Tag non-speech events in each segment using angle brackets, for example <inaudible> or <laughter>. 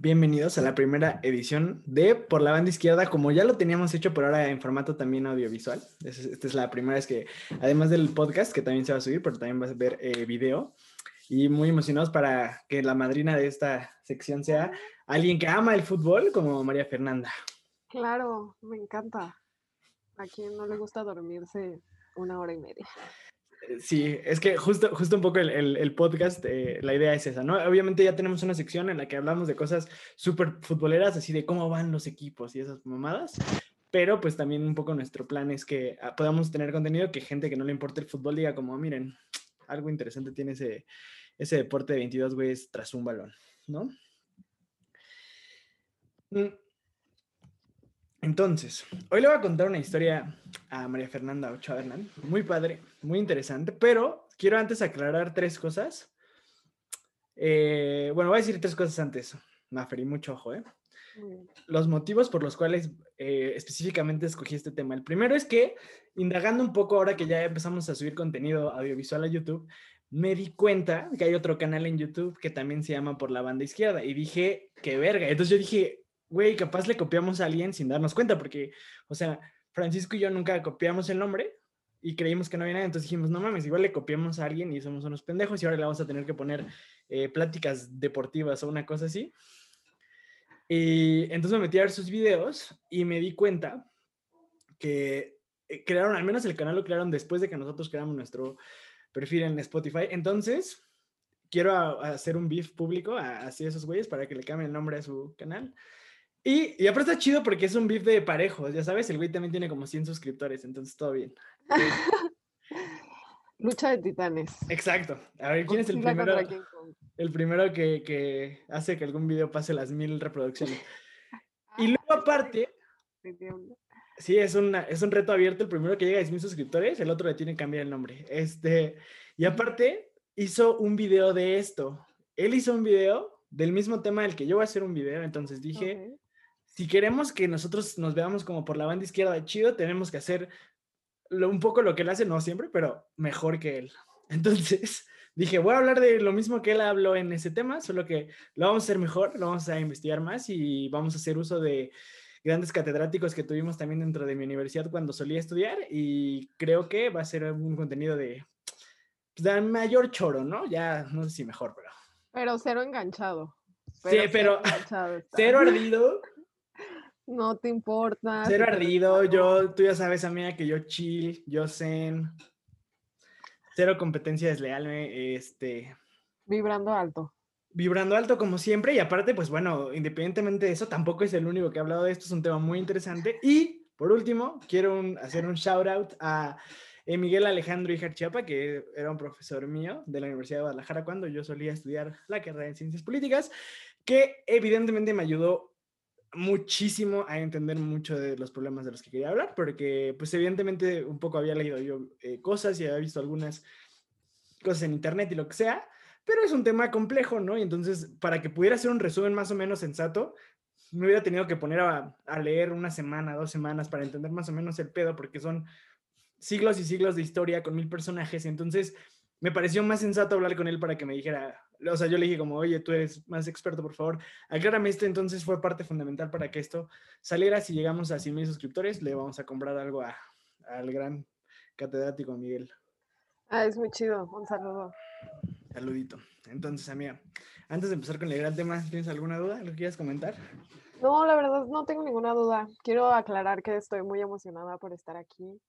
Bienvenidos a la primera edición de Por la Banda Izquierda, como ya lo teníamos hecho, por ahora en formato también audiovisual. Esta es la primera vez que, además del podcast, que también se va a subir, pero también vas a ver eh, video. Y muy emocionados para que la madrina de esta sección sea alguien que ama el fútbol, como María Fernanda. Claro, me encanta. A quien no le gusta dormirse una hora y media. Sí, es que justo, justo un poco el, podcast, eh, la idea es esa, ¿no? Obviamente ya tenemos una sección en la que hablamos de cosas súper futboleras, así de cómo van los equipos y esas mamadas, pero pues también un poco nuestro plan es que ah, podamos tener contenido que gente que no le importe el fútbol diga como, miren, algo interesante tiene ese, ese deporte de 22 güeyes tras un balón, ¿no? Mm, entonces, hoy le voy a contar una historia a María Fernanda Ochoa Hernán, muy padre, muy interesante, pero quiero antes aclarar tres cosas. Eh, bueno, voy a decir tres cosas antes, Maferi, mucho ojo, ¿eh? Los motivos por los cuales eh, específicamente escogí este tema. El primero es que, indagando un poco ahora que ya empezamos a subir contenido audiovisual a YouTube, me di cuenta que hay otro canal en YouTube que también se llama Por la Banda Izquierda y dije, qué verga. Entonces yo dije, güey, capaz le copiamos a alguien sin darnos cuenta, porque, o sea, Francisco y yo nunca copiamos el nombre y creímos que no había nada, entonces dijimos, no mames, igual le copiamos a alguien y somos unos pendejos y ahora le vamos a tener que poner eh, pláticas deportivas o una cosa así. Y entonces me metí a ver sus videos y me di cuenta que eh, crearon, al menos el canal lo crearon después de que nosotros creamos nuestro perfil en Spotify. Entonces, quiero hacer un beef público así a esos güeyes para que le cambien el nombre a su canal. Y, y aparte está chido porque es un beef de parejos, ya sabes, el güey también tiene como 100 suscriptores, entonces todo bien. <laughs> Lucha de titanes. Exacto. A ver, ¿quién es el primero? El primero que, que, hace que algún video pase las mil reproducciones. <laughs> Y luego aparte, sí, es, una, es un reto abierto. El primero que llega a 10 mil suscriptores, el otro le tiene que cambiar el nombre. Este, y aparte, hizo un video de esto. Él hizo un video del mismo tema del que yo voy a hacer un video, entonces dije, si queremos que nosotros nos veamos como por la banda izquierda de chido, tenemos que hacer un poco lo que él hace, no siempre, pero mejor que él. <laughs> Entonces dije, voy a hablar de lo mismo que él habló en ese tema, solo que lo vamos a hacer mejor, lo vamos a investigar más y vamos a hacer uso de grandes catedráticos que tuvimos también dentro de mi universidad cuando solía estudiar y creo que va a ser un contenido de, pues, de mayor choro, ¿no? Ya no sé si mejor, pero... Pero cero enganchado. sí, pero cero ardido no te importa. Cero ardido, yo, tú ya sabes, amiga, que yo chill, yo zen. Cero competencia desleal, este. Vibrando alto. Vibrando alto como siempre y aparte, pues bueno, independientemente de eso, tampoco es el único que ha hablado de esto, es un tema muy interesante. Y por último, quiero hacer un shout out a eh, Miguel Alejandro Ijar Chiapa, que era un profesor mío de la Universidad de Guadalajara cuando yo solía estudiar la carrera en Ciencias Políticas, que evidentemente me ayudó muchísimo a entender mucho de los problemas de los que quería hablar, porque pues evidentemente un poco había leído yo eh, cosas y había visto algunas cosas en internet y lo que sea, pero es un tema complejo, ¿no? Y entonces, para que pudiera hacer un resumen más o menos sensato, me hubiera tenido que poner a, a leer una semana, dos semanas para entender más o menos el pedo, porque son siglos y siglos de historia con mil personajes, entonces me pareció más sensato hablar con él para que me dijera, o sea, yo le dije como, oye, tú eres más experto, por favor, aclárame esto, entonces fue parte fundamental para que esto saliera. Si llegamos a 100 mil suscriptores, le vamos a comprar algo al gran catedrático Miguel. Ah, es muy chido, un saludo. Saludito. Entonces, amiga, antes de empezar con el gran tema, ¿tienes alguna duda? ¿Lo quieres comentar? No, la verdad no tengo ninguna duda. Quiero aclarar que estoy muy emocionada por estar aquí,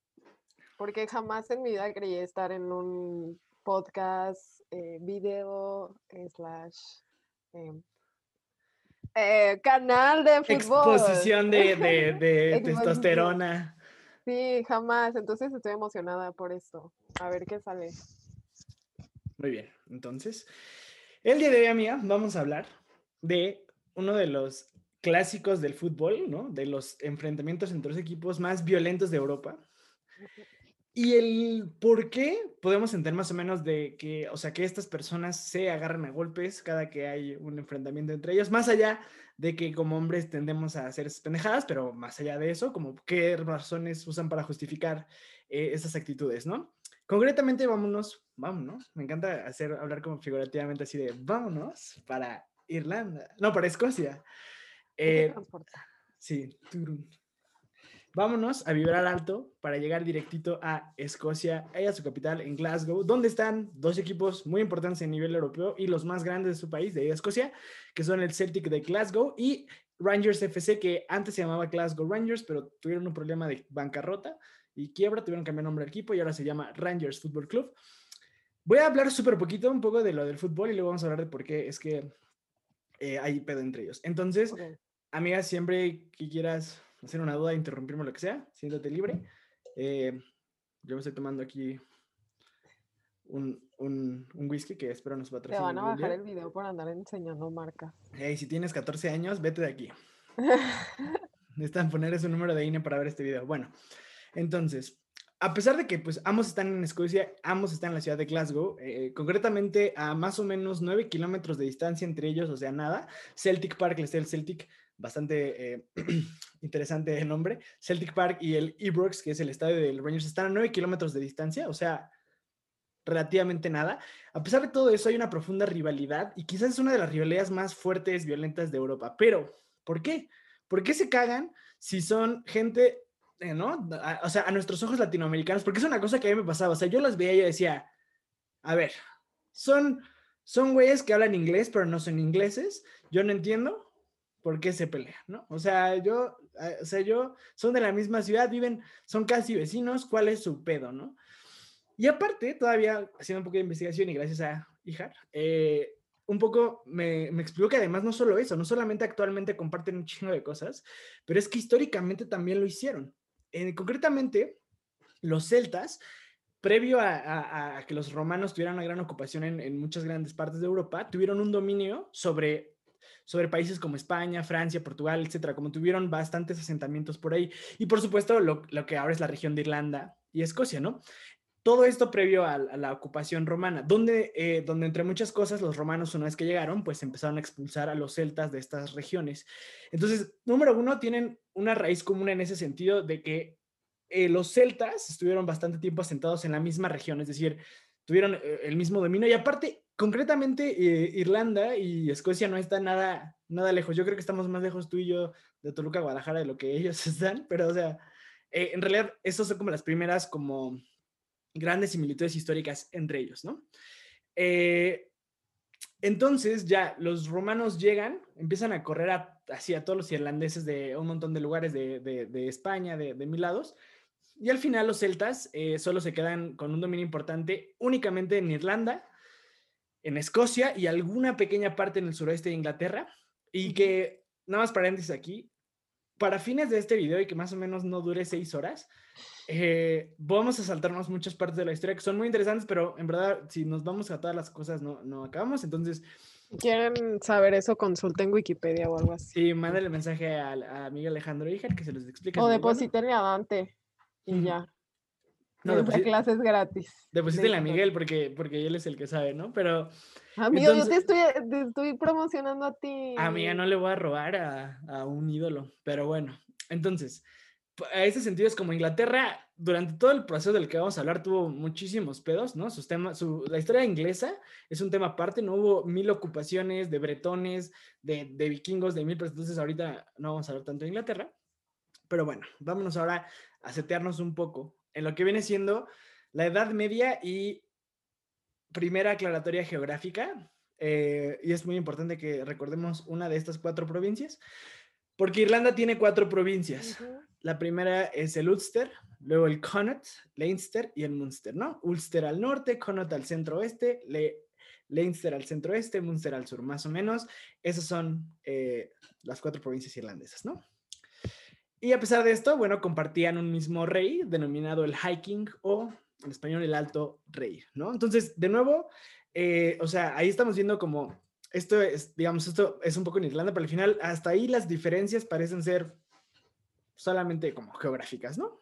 porque jamás en mi vida creí estar en un podcast, eh, video, slash, em, eh, canal de fútbol. Exposición de, de, <laughs> testosterona. Sí, jamás. Entonces estoy emocionada por esto. A ver qué sale. Muy bien. Entonces, el día de hoy, amiga, vamos a hablar de uno de los clásicos del fútbol, ¿no? De los enfrentamientos entre los equipos más violentos de Europa. Y el por qué podemos entender más o menos de que, o sea, que estas personas se agarran a golpes cada que hay un enfrentamiento entre ellos, más allá de que como hombres tendemos a hacer esas pendejadas, pero más allá de eso, como qué razones usan para justificar eh, esas actitudes, ¿no? Concretamente, vámonos, vámonos, me encanta hacer, hablar como figurativamente así de vámonos para Irlanda. No, para Escocia. ¿Qué Eh, transporta? sí. turun. Vámonos a vibrar alto para llegar directito a Escocia, a su capital en Glasgow, donde están dos equipos muy importantes a nivel europeo y los más grandes de su país, de Escocia, que son el Celtic de Glasgow y Rangers FC, que antes se llamaba Glasgow Rangers, pero tuvieron un problema de bancarrota y quiebra, tuvieron que cambiar nombre al equipo y ahora se llama Rangers Football Club. Voy a hablar súper poquito, un poco de lo del fútbol y luego vamos a hablar de por qué es que eh, hay pedo entre ellos. Entonces, Ok. amiga, siempre que quieras hacer una duda, interrumpirme lo que sea, siéntate libre. Eh, yo me estoy tomando aquí un, un, un whisky que espero nos va a Te van a bajar día. el video por andar enseñando marcas. Hey, si tienes 14 años, vete de aquí. <laughs> Necesitan poner ese número de INE para ver este video. Bueno, entonces, a pesar de que pues ambos están en Escocia, ambos están en la ciudad de Glasgow, eh, concretamente a más o menos 9 kilómetros de distancia entre ellos, o sea, nada. Celtic Park, el Celtic, bastante eh, <clears throat> interesante el nombre. Celtic Park y el Ibrox, que es el estadio del Rangers, están a 9 kilómetros de distancia, o sea, relativamente nada. A pesar de todo eso, hay una profunda rivalidad y quizás es una de las rivalidades más fuertes, violentas de Europa. Pero, ¿por qué? ¿Por qué se cagan si son gente, eh, ¿no? A- o sea, a nuestros ojos latinoamericanos, porque es una cosa que a mí me pasaba. O sea, yo las veía y yo decía, a ver, son, son güeyes que hablan inglés, pero no son ingleses. Yo no entiendo por qué se pelean, ¿no? O sea, yo, eh, o sea, yo, son de la misma ciudad, viven, son casi vecinos, ¿cuál es su pedo, no? Y aparte, todavía haciendo un poco de investigación y gracias a Ijar, eh, un poco me, me explicó que además no solo eso, no solamente actualmente comparten un chingo de cosas, pero es que históricamente también lo hicieron. Eh, concretamente, los celtas, previo a, a- a que los romanos tuvieran una gran ocupación en, en muchas grandes partes de Europa, tuvieron un dominio sobre, sobre países como España, Francia, Portugal, etcétera, como tuvieron bastantes asentamientos por ahí. Y por supuesto, lo, lo que ahora es la región de Irlanda y Escocia, ¿no? Todo esto previo a, la ocupación romana, donde, eh, donde entre muchas cosas los romanos una vez que llegaron, pues empezaron a expulsar a los celtas de estas regiones. Entonces, número uno, tienen una raíz común en ese sentido de que eh, los celtas estuvieron bastante tiempo asentados en la misma región, es decir, tuvieron eh, el mismo dominio y aparte, concretamente, eh, Irlanda y Escocia no están nada, nada lejos. Yo creo que estamos más lejos tú y yo de Toluca, Guadalajara, de lo que ellos <laughs> están, pero o sea, eh, en realidad, estas son como las primeras como grandes similitudes históricas entre ellos, ¿no? Eh, entonces ya los romanos llegan, empiezan a correr a- hacia todos los irlandeses de un montón de lugares de, España, de mil lados, y al final los celtas eh, solo se quedan con un dominio importante únicamente en Irlanda, en Escocia y alguna pequeña parte en el suroeste de Inglaterra, y que, nada más paréntesis aquí, para fines de este video y que más o menos no dure seis horas, eh, vamos a saltarnos muchas partes de la historia que son muy interesantes, pero en verdad, si nos vamos a todas las cosas, no, no acabamos. Entonces, quieren saber eso, consulten Wikipedia o algo así. sí, mándale mensaje a, Miguel Alejandro Ijar que se los explique. O deposítenle a Dante y ya. No, Esa deposi- clase es gratis. de a historia. Miguel porque, porque él es el que sabe, ¿no? Pero Amigo, yo te Entonces- estoy, te estoy promocionando a ti. a mí ya no le voy a robar a, a un ídolo. Pero bueno, entonces, a ese sentido es como Inglaterra, durante todo el proceso del que vamos a hablar, tuvo muchísimos pedos, ¿no? Sus temas, su, la historia inglesa es un tema aparte, no hubo mil ocupaciones de bretones, de, de vikingos, de mil, pero entonces ahorita no vamos a hablar tanto de Inglaterra. Pero bueno, vámonos ahora a setearnos un poco en lo que viene siendo la Edad Media y primera aclaratoria geográfica. eh, y es muy importante que recordemos una de estas cuatro provincias, porque Irlanda tiene cuatro provincias. La primera es el Ulster, luego el Connaught, Leinster y el Munster, ¿no? Ulster al norte, Connaught al centro oeste, Le Leinster al centro oeste, Munster al sur, más o menos. Esas son eh, las cuatro provincias irlandesas, ¿no? Y a pesar de esto, bueno, compartían un mismo rey denominado el High King o en español el Alto Rey, ¿no? Entonces, de nuevo, eh, o sea, ahí estamos viendo como esto es, digamos, esto es un poco en Irlanda, pero al final hasta ahí las diferencias parecen ser solamente como geográficas, ¿no?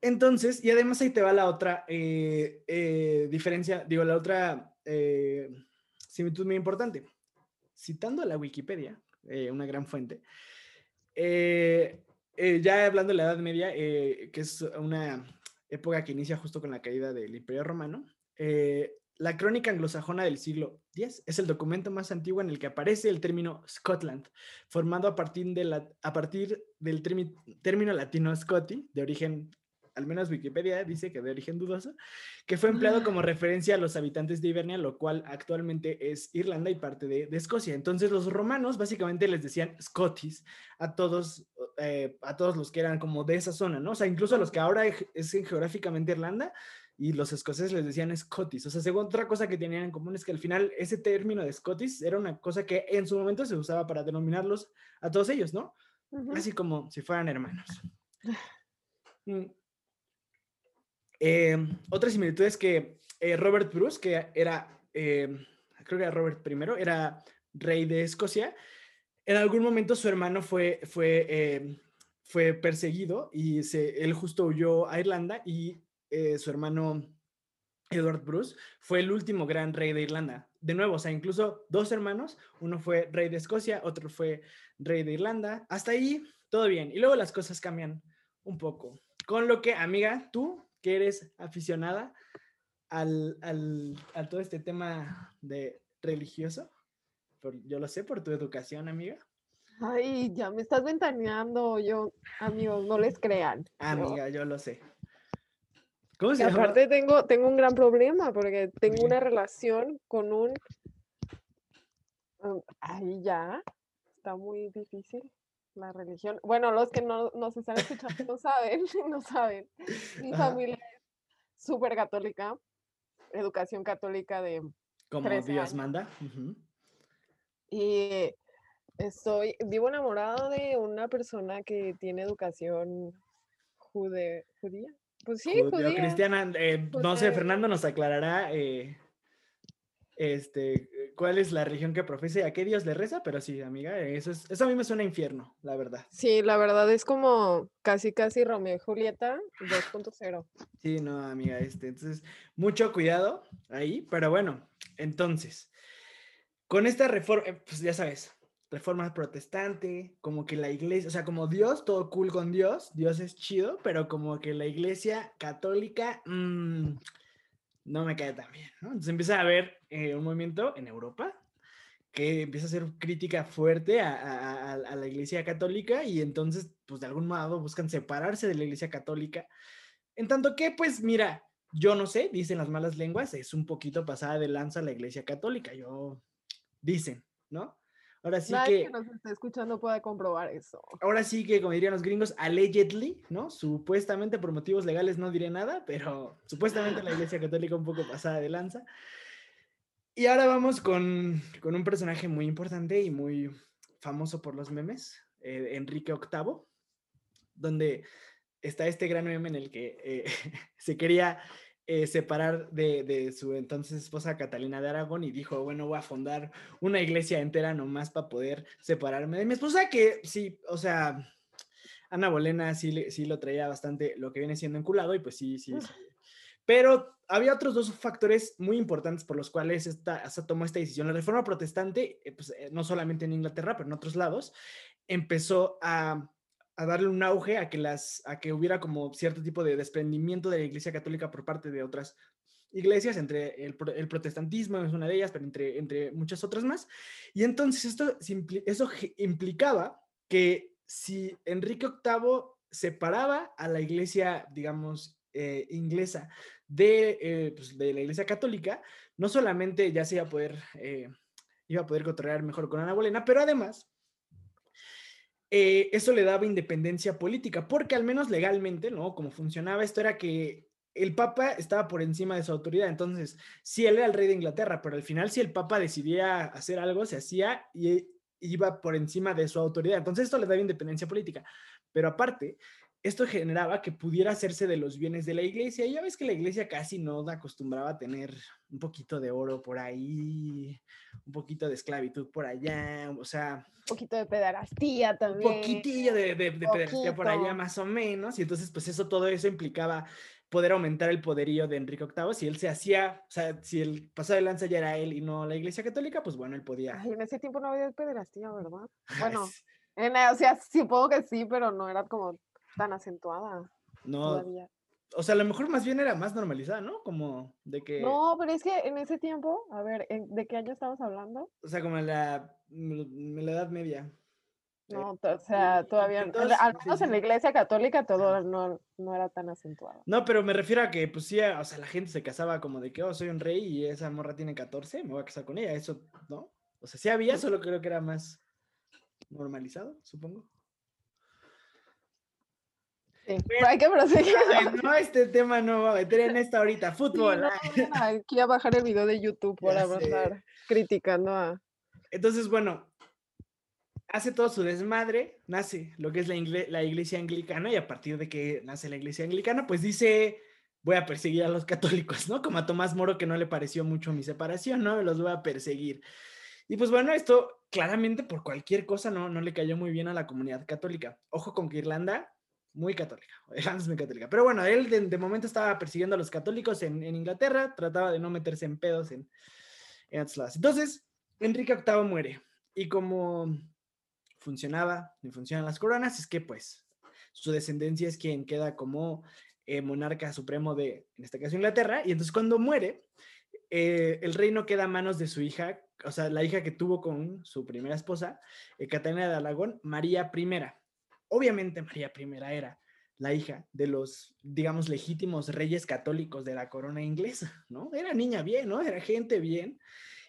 Entonces, y además ahí te va la otra eh, eh, diferencia, digo, la otra eh, similitud muy importante. Citando a la Wikipedia, eh, una gran fuente, eh, eh, ya hablando de la Edad Media, eh, que es una época que inicia justo con la caída del Imperio Romano, la crónica anglosajona del siglo X es el documento más antiguo en el que aparece el término Scotland, formado a partir, de la, a partir del término latino Scotti, de origen al menos Wikipedia dice que de origen dudoso, que fue empleado como ah. referencia a los habitantes de Ibernia, lo cual actualmente es Irlanda y parte de, Escocia. Entonces los romanos básicamente les decían Scotis a todos, eh, a todos los que eran como de esa zona, ¿no? O sea, incluso a los que ahora es geográficamente Irlanda, y los escoceses les decían Scotis. O sea, según otra cosa que tenían en común es que al final ese término de Scotis era una cosa que en su momento se usaba para denominarlos a todos ellos, ¿no? Así como si fueran hermanos. Mm. Eh, otra similitud es que eh, Robert Bruce, que era, eh, creo que era Robert I, era rey de Escocia, en algún momento su hermano fue, fue, fue perseguido y se, él justo huyó a Irlanda y su hermano Edward Bruce fue el último gran rey de Irlanda. De nuevo, o sea, incluso dos hermanos, uno fue rey de Escocia, otro fue rey de Irlanda. Hasta ahí, todo bien. Y luego las cosas cambian un poco. Con lo que, amiga, tú que eres aficionada al, a todo este tema de religioso. yo lo sé por tu educación, amiga. Ay, ya me estás ventaneando. Yo, amigos, no les crean. Amiga, yo lo sé. ¿Cómo se aparte tengo, tengo un gran problema porque tengo una relación con un... Um, ay, ya. Está muy difícil la religión. Bueno, los que no nos están escuchando no saben, <laughs> no saben. Mi familia es súper católica, educación católica de. Como Dios manda. Y estoy, vivo enamorado de una persona que tiene educación jude, judía. Pues sí, judía. Cristiana, eh, no sé, Fernando nos aclarará eh, este, cuál es la religión que profesa y a qué Dios le reza, pero sí, amiga, eso, es, eso a mí me suena infierno, la verdad. Sí, la verdad es como casi, casi Romeo y Julieta 2.0. Sí, no, amiga, este, entonces, mucho cuidado ahí, pero bueno, entonces, con esta reforma, eh, pues ya sabes, reforma protestante, como que la iglesia, o sea, como Dios, todo cool con Dios, Dios es chido, pero como que la iglesia católica, mmm, no me cae tan bien, ¿no? Entonces empieza a haber eh, un movimiento en Europa que empieza a hacer crítica fuerte a, la Iglesia Católica y entonces, pues de algún modo buscan separarse de la Iglesia Católica. En tanto que, pues mira, yo no sé, dicen las malas lenguas, es un poquito pasada de lanza la Iglesia Católica, yo, dicen, ¿no? Ahora sí Nadie que, nos está escuchando puede comprobar eso. Ahora sí que, como dirían los gringos, allegedly, ¿no? Supuestamente por motivos legales no diré nada, pero supuestamente la Iglesia Católica un poco pasada de lanza. Y ahora vamos con, con un personaje muy importante y muy famoso por los memes, eh, Enrique VIII, donde está este gran meme en el que eh, <laughs> se quería eh, separar de, su entonces esposa Catalina de Aragón y dijo, bueno, voy a fundar una iglesia entera nomás para poder separarme de mi esposa, que sí, o sea, Ana Bolena sí, sí lo traía bastante lo que viene siendo enculado y pues sí, sí. Pero había otros dos factores muy importantes por los cuales esta, se tomó esta decisión. La reforma protestante, eh, pues, eh, no solamente en Inglaterra, pero en otros lados, empezó a a darle un auge a que, las, a que hubiera como cierto tipo de desprendimiento de la Iglesia Católica por parte de otras iglesias, entre el, protestantismo es una de ellas, pero entre, entre muchas otras más. Y entonces esto, eso implicaba que si Enrique VIII separaba a la iglesia, digamos, eh, inglesa de, eh, pues, de, la iglesia católica, no solamente ya se iba a poder, eh, iba a poder controlar mejor con Ana Bolena, pero además eh, eso le daba independencia política, porque al menos legalmente, ¿no? Como funcionaba esto era que el Papa estaba por encima de su autoridad, entonces sí, él era el rey de Inglaterra, pero al final si el Papa decidía hacer algo, se hacía y iba por encima de su autoridad, entonces esto le daba independencia política, pero aparte, esto generaba que pudiera hacerse de los bienes de la iglesia. Y ya ves que la iglesia casi no acostumbraba a tener un poquito de oro por ahí, un poquito de esclavitud por allá, o sea... Un poquito de pederastía también. Un poquitillo de, de, pederastía por allá más o menos. Y entonces, pues eso, todo eso implicaba poder aumentar el poderío de Enrique VIII. Si él se hacía, o sea, si el pasado de lanza ya era él y no la iglesia católica, pues bueno, él podía... Ay, en ese tiempo no había pederastía, ¿verdad? Bueno... En, o sea, supongo que sí, pero no era como tan acentuada. No. o sea, a lo mejor más bien era más normalizada, ¿no? Como de que... No, pero es que en ese tiempo, a ver, ¿de qué año estamos hablando? O sea, como en la, en la Edad Media. No, o sea, todavía, al menos en la iglesia católica todo no, no, era tan acentuado. No, pero me refiero a que, pues sí, o sea, la gente se casaba como de que, oh, soy un rey y esa morra tiene 14, me voy a casar con ella, eso, ¿no? O sea, sí había, solo creo que era más normalizado, supongo. Sí, hay que proseguir. no, este tema no va a meter en esta ahorita, fútbol. <laughs> aquí a bajar el video de YouTube por estar criticando a... Entonces, bueno, hace todo su desmadre, nace lo que es la, la, iglesia anglicana y a partir de que nace la iglesia anglicana, pues dice, voy a perseguir a los católicos, ¿no? Como a Tomás Moro que no le pareció mucho mi separación, ¿no? Los voy a perseguir. Y pues bueno, esto claramente por cualquier cosa no, no le cayó muy bien a la comunidad católica. Ojo con que Irlanda, muy católica, Irlanda <laughs> es muy católica. Pero bueno, él de, momento estaba persiguiendo a los católicos en, en, Inglaterra, trataba de no meterse en pedos en, en Entonces, Enrique VIII muere. Y como funcionaba ni funcionan las coronas es que pues su descendencia es quien queda como eh, monarca supremo de, en este caso, Inglaterra, y entonces cuando muere, eh, el reino queda a manos de su hija, o sea, la hija que tuvo con su primera esposa, eh, Catalina de Aragón, María I. Obviamente María I era la hija de los, digamos, legítimos reyes católicos de la corona inglesa, ¿no? Era niña bien, ¿no? Era gente bien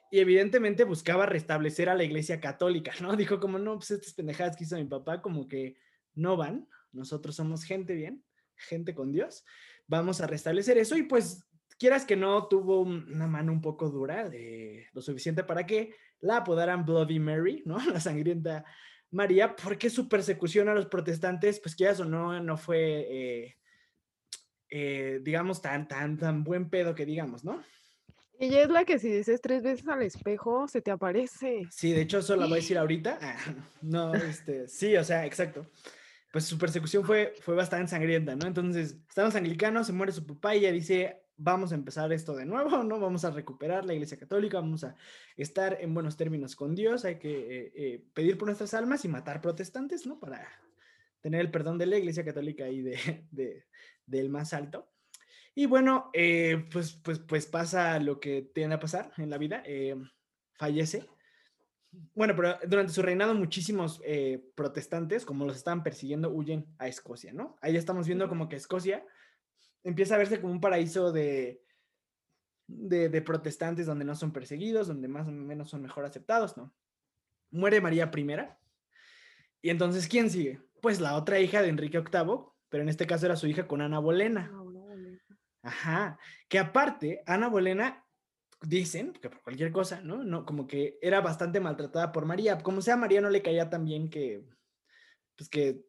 y evidentemente buscaba restablecer a la iglesia católica, ¿no? <laughs> Dijo como, no, pues estas pendejadas que hizo mi papá como que no van, nosotros somos gente bien, gente con Dios, vamos a restablecer eso y pues quieras que no, tuvo una mano un poco dura, de lo suficiente para que la apodaran Bloody Mary, ¿no? <laughs> La sangrienta María, porque su persecución a los protestantes, pues quieras o no, no fue, eh, eh, digamos, tan, tan, tan buen pedo que digamos, ¿no? Ella es la que si dices tres veces al espejo, se te aparece. Sí, de hecho, eso la voy a decir <gasps> ahorita. Ah, <laughs> no, este, sí, o sea, exacto. Pues su persecución fue, fue bastante sangrienta, ¿no? Entonces, estamos anglicanos, se muere su papá y ella dice, vamos a empezar esto de nuevo, ¿no? Vamos a recuperar la iglesia católica, vamos a estar en buenos términos con Dios, hay que eh, eh, pedir por nuestras almas y matar protestantes, ¿no? Para tener el perdón de la iglesia católica y de, <laughs> de, del más alto. Y bueno, eh, pues, pues, pues pasa lo que tiene a pasar en la vida, fallece. Bueno, pero durante su reinado muchísimos protestantes, como los estaban persiguiendo, huyen a Escocia, ¿no? Ahí estamos viendo como que Escocia empieza a verse como un paraíso de, de, de protestantes donde no son perseguidos, donde más o menos son mejor aceptados, ¿no? Muere María I. Y entonces, ¿quién sigue? Pues la otra hija de Enrique VIII, pero en este caso era su hija con Ana Bolena. Ah, Ajá, que aparte, Ana Bolena, dicen, que por cualquier cosa, ¿no? ¿no? Como que era bastante maltratada por María. Como sea, María no le caía tan bien que, pues que,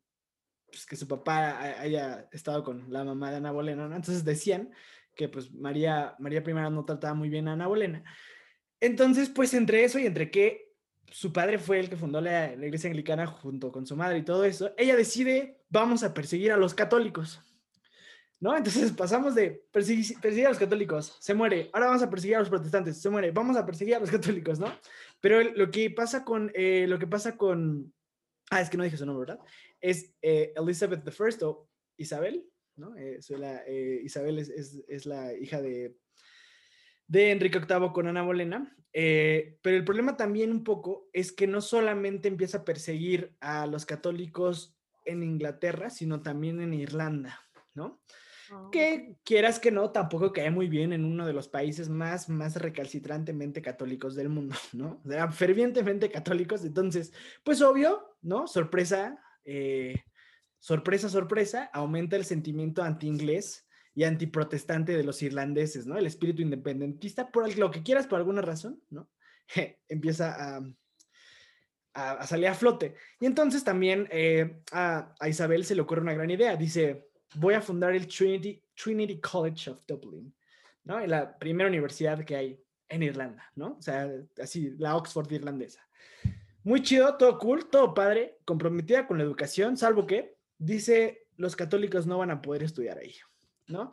pues que su papá haya estado con la mamá de Ana Bolena, ¿no? Entonces decían que pues María, María I no trataba muy bien a Ana Bolena. Entonces, pues entre eso y entre que su padre fue el que fundó la iglesia anglicana junto con su madre y todo eso, ella decide, vamos a perseguir a los católicos. ¿no? Entonces pasamos de perseguir, a los católicos, se muere, ahora vamos a perseguir a los protestantes, se muere, vamos a perseguir a los <laughs> católicos, ¿no? Pero lo que pasa con, eh, lo que pasa con, ah, es que no dije su nombre, ¿verdad? Es eh, Elizabeth I o Isabel, ¿no? Eh, Isabel es, la hija de, de Enrique VIII con Ana Bolena, pero el problema también un poco es que no solamente empieza a perseguir a los católicos en Inglaterra, sino también en Irlanda, ¿no? Ah, que quieras que no, tampoco cae muy bien en uno de los países más, más recalcitrantemente católicos del mundo, ¿no? O sea, fervientemente católicos, entonces, pues obvio, ¿no? Sorpresa, eh, sorpresa, sorpresa, aumenta el sentimiento anti-inglés y antiprotestante de los irlandeses, ¿no? El espíritu independentista, por lo que quieras, por alguna razón, ¿no? <laughs> Empieza a, salir a flote. Y entonces también eh, a, Isabel se le ocurre una gran idea, dice, voy a fundar el Trinity, Trinity College of Dublin, ¿no? La primera universidad que hay en Irlanda, ¿no? O sea, así, la Oxford irlandesa. Muy chido, todo cool, todo padre, comprometida con la educación, salvo que dice los católicos no van a poder estudiar ahí, ¿no?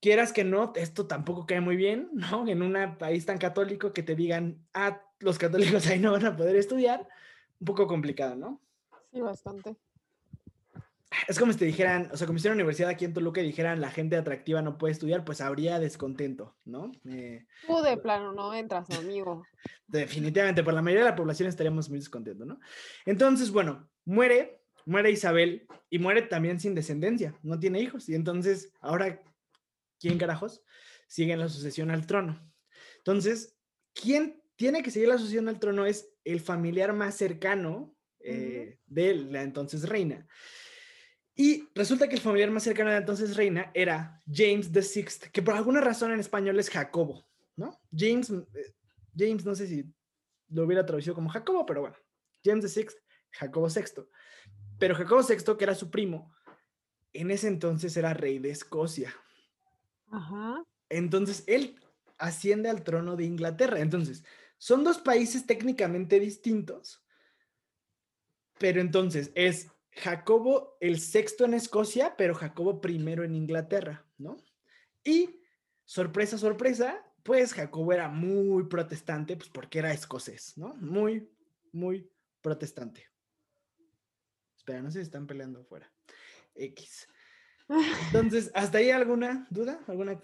Quieras que no, esto tampoco cae muy bien, <laughs> ¿no? En un país tan católico que te digan, ah, los católicos ahí no van a poder estudiar, un poco complicado, ¿no? Sí, bastante. Es como si te dijeran, o sea, como si una universidad aquí en Toluca y dijeran la gente atractiva no puede estudiar, pues habría descontento, ¿no? Eh, Tú de plano no entras, amigo. <laughs> definitivamente, por la mayoría de la población estaríamos muy descontentos, ¿no? Entonces, bueno, muere, muere Isabel y muere también sin descendencia, no tiene hijos. Y entonces, ahora, ¿quién carajos sigue en la sucesión al trono? Entonces, ¿quién tiene que seguir la sucesión al trono? Es el familiar más cercano eh, de la entonces reina. Y resulta que el familiar más cercano de entonces reina era James VI, que por alguna razón en español es Jacobo, ¿no? James, eh, James, no sé si lo hubiera traducido como Jacobo, pero bueno, James VI, Jacobo VI. Pero Jacobo VI, que era su primo, en ese entonces era rey de Escocia. Ajá. Entonces él asciende al trono de Inglaterra. Entonces, son dos países técnicamente distintos, pero entonces es Jacobo el sexto en Escocia, pero Jacobo primero en Inglaterra, ¿no? Y sorpresa, sorpresa, pues Jacobo era muy protestante, pues porque era escocés, ¿no? Muy, muy protestante. Espera, no sé si están peleando afuera. X. Entonces, ¿hasta ahí alguna duda? ¿Alguna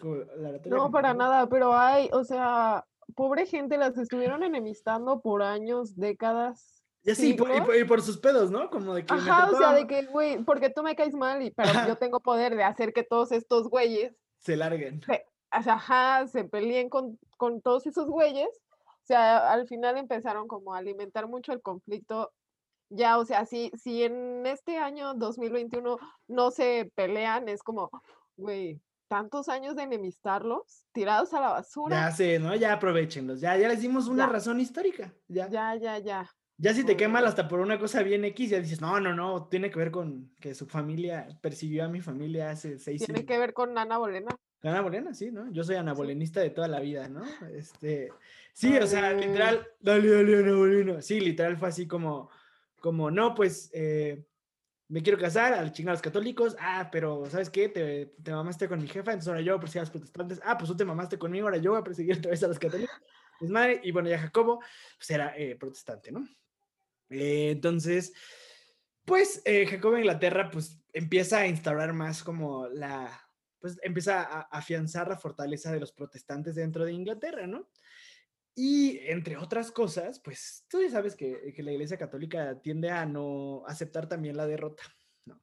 No, para nada, pero hay, o sea, pobre gente, las estuvieron enemistando por años, décadas. Ya sí, por- y, por, y por sus pedos, ¿no? Como de que me Ajá, o sea, de que, güey, porque tú me caes mal, y, pero yo tengo poder de hacer que todos estos güeyes, se larguen. o sea, ajá, se peleen con, con todos esos güeyes. O sea, al final empezaron como a alimentar mucho el conflicto. Ya, o sea, si, si en este año 2021 no se pelean, es como, güey, tantos años de enemistarlos, tirados a la basura. Ya sé, ¿no? Ya aprovechenlos. Ya, ya les dimos una Ya. razón histórica. Ya. ya. Ya, ya, ya. si te bien. hasta por una cosa bien X, ya dices, no, no, no, tiene que ver con que su familia persiguió a mi familia hace seis Tiene siglos. que ver con Ana Bolena. Ana Bolena, sí, ¿no? Yo soy Ana Bolenista de toda la vida, ¿no? Este, sí, o sea, literal, dale, dale, Ana Bolena. Sí, literal fue así como, como, no, pues, eh, me quiero casar, al chingar a los católicos, ah, pero, ¿sabes qué? Te, te mamaste con mi jefa, entonces ahora yo voy a perseguir a los protestantes, ah, pues tú te mamaste conmigo, ahora yo voy a perseguir otra vez a los católicos. Es madre, y bueno, ya Jacobo, pues era eh, protestante, ¿no? Eh, entonces, pues eh, Jacobo en Inglaterra, pues empieza a instaurar más como la, pues empieza a a afianzar la fortaleza de los protestantes dentro de Inglaterra, ¿no? Y entre otras cosas, pues tú ya sabes que, que la Iglesia Católica tiende a no aceptar también la derrota, ¿no?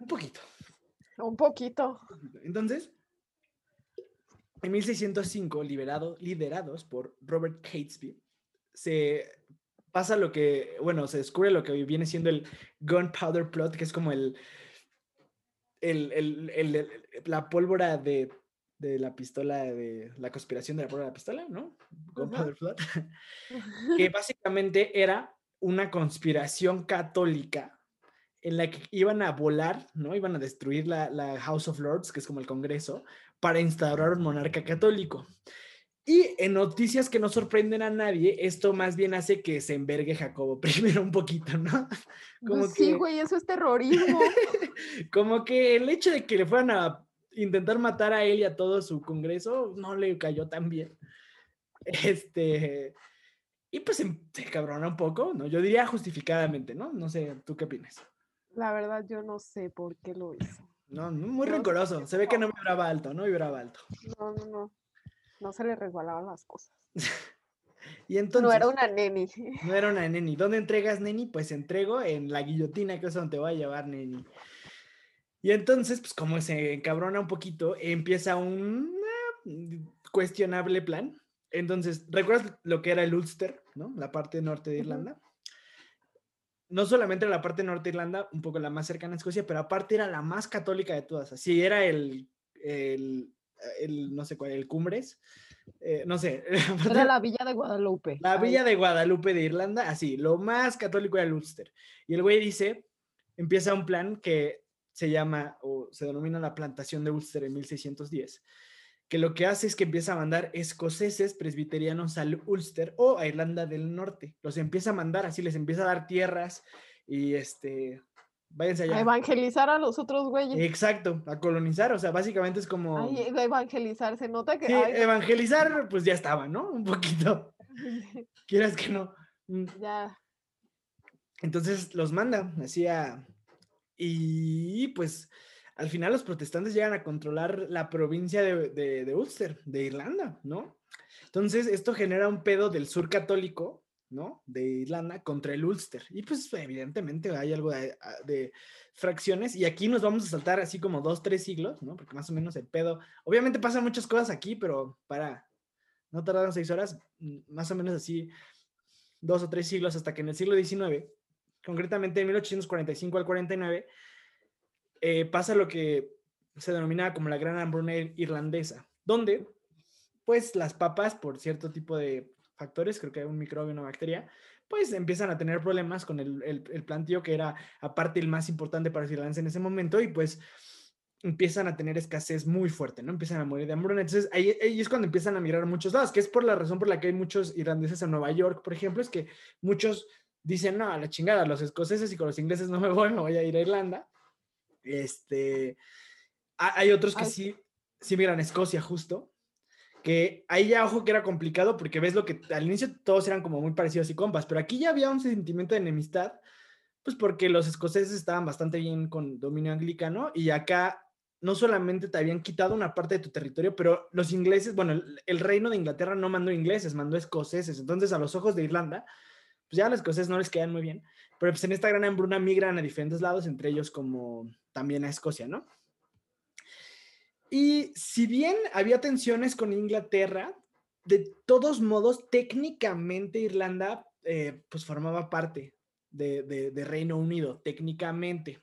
Un poquito. Un poquito. Entonces, en 1605, liberado, liderados por Robert Catesby, se pasa lo que, bueno, se descubre lo que viene siendo el Gunpowder Plot, que es como el, el, el- la pólvora de, de la pistola, de la conspiración de la pólvora de la pistola, ¿no? Gunpowder Plot, <laughs> que básicamente era una conspiración católica en la que iban a volar, ¿no? Iban a destruir la, la House of Lords, que es como el Congreso, para instaurar un monarca católico. Y en noticias que no sorprenden a nadie, esto más bien hace que se envergue Jacobo <laughs> primero un poquito, ¿no? Como Pues sí, güey, eso es terrorismo. <laughs> Como que el hecho de que le fueran a intentar matar a él y a todo su Congreso no le cayó tan bien. Este. Y pues se, se cabrona un poco, ¿no? Yo diría justificadamente, ¿no? No sé, ¿tú qué opinas? La verdad, yo no sé por qué lo hizo. No, no, muy No, rencoroso. Se ve que no vibraba alto, no vibraba alto. No, no, no. No se le resbalaban las cosas. <laughs> Y entonces. no era una neni. No era una neni. ¿Dónde entregas, neni? Pues entrego en la guillotina, que es donde te voy a llevar, neni. Y entonces, pues como se encabrona un poquito, empieza un eh, cuestionable plan. Entonces, ¿recuerdas lo que era el Ulster, no? La parte norte de. Irlanda. No solamente la parte norte de Irlanda, un poco la más cercana a Escocia, pero aparte era la más católica de todas. Así era el, el, el no sé cuál, el Cumbres. eh, no sé. <laughs> Era la villa de Guadalupe. la Ay, villa de Guadalupe de Irlanda, así, lo más católico era Ulster. Y el güey dice, empieza un plan que se llama, o se denomina la plantación de Ulster en 1610, que lo que hace es que empieza a mandar escoceses presbiterianos al Ulster o a Irlanda del Norte. Los empieza a mandar, así les empieza a dar tierras y este, váyanse A allá. evangelizar a los otros güeyes. Exacto, a colonizar, o sea, básicamente es como... Ay, de evangelizar, se nota que. Sí, ay, evangelizar, pues ya estaba, ¿no? Un poquito, <laughs> quieras que no. Mm. ya. Entonces los manda así a, y pues al final los protestantes llegan a controlar la provincia de, de, Ulster, de Irlanda, ¿no? Entonces esto genera un pedo del sur católico, ¿no? De Irlanda contra el Ulster. Y pues evidentemente hay algo de, fracciones y aquí nos vamos a saltar así como dos, tres siglos, ¿no? Porque más o menos el pedo, obviamente pasan muchas cosas aquí, pero para no tardar seis horas, mm, más o menos así dos o tres siglos hasta que en el siglo XIX, concretamente en 1845 al 49, eh, pasa lo que se denomina como la gran hambruna irlandesa, donde pues las papas, por cierto tipo de factores, creo que un microbio, una bacteria, pues empiezan a tener problemas con el, el, plantío que era aparte el más importante para irlandeses en ese momento y pues empiezan a tener escasez muy fuerte, ¿no? Empiezan a morir de hambruna. Entonces ahí, ahí, es cuando empiezan a migrar a muchos lados, que es por la razón por la que hay muchos irlandeses en Nueva York, por ejemplo, es que muchos dicen, no, a la chingada, los escoceses y con los ingleses no me voy, me voy a ir a Irlanda. Este, hay otros que sí, sí migran a Escocia justo, que ahí ya, ojo, que era complicado porque ves lo que al inicio todos eran como muy parecidos y compas, pero aquí ya había un sentimiento de enemistad, pues porque los escoceses estaban bastante bien con dominio anglicano y acá no solamente te habían quitado una parte de tu territorio, pero los ingleses, bueno, el, reino de Inglaterra no mandó ingleses, mandó escoceses, entonces a los ojos de Irlanda, pues ya los escoceses no les quedan muy bien, pero pues en esta gran hambruna migran a diferentes lados, entre ellos como también a Escocia, ¿no? Y si bien había tensiones con Inglaterra, de todos modos, técnicamente Irlanda eh, pues formaba parte de, Reino Unido, técnicamente.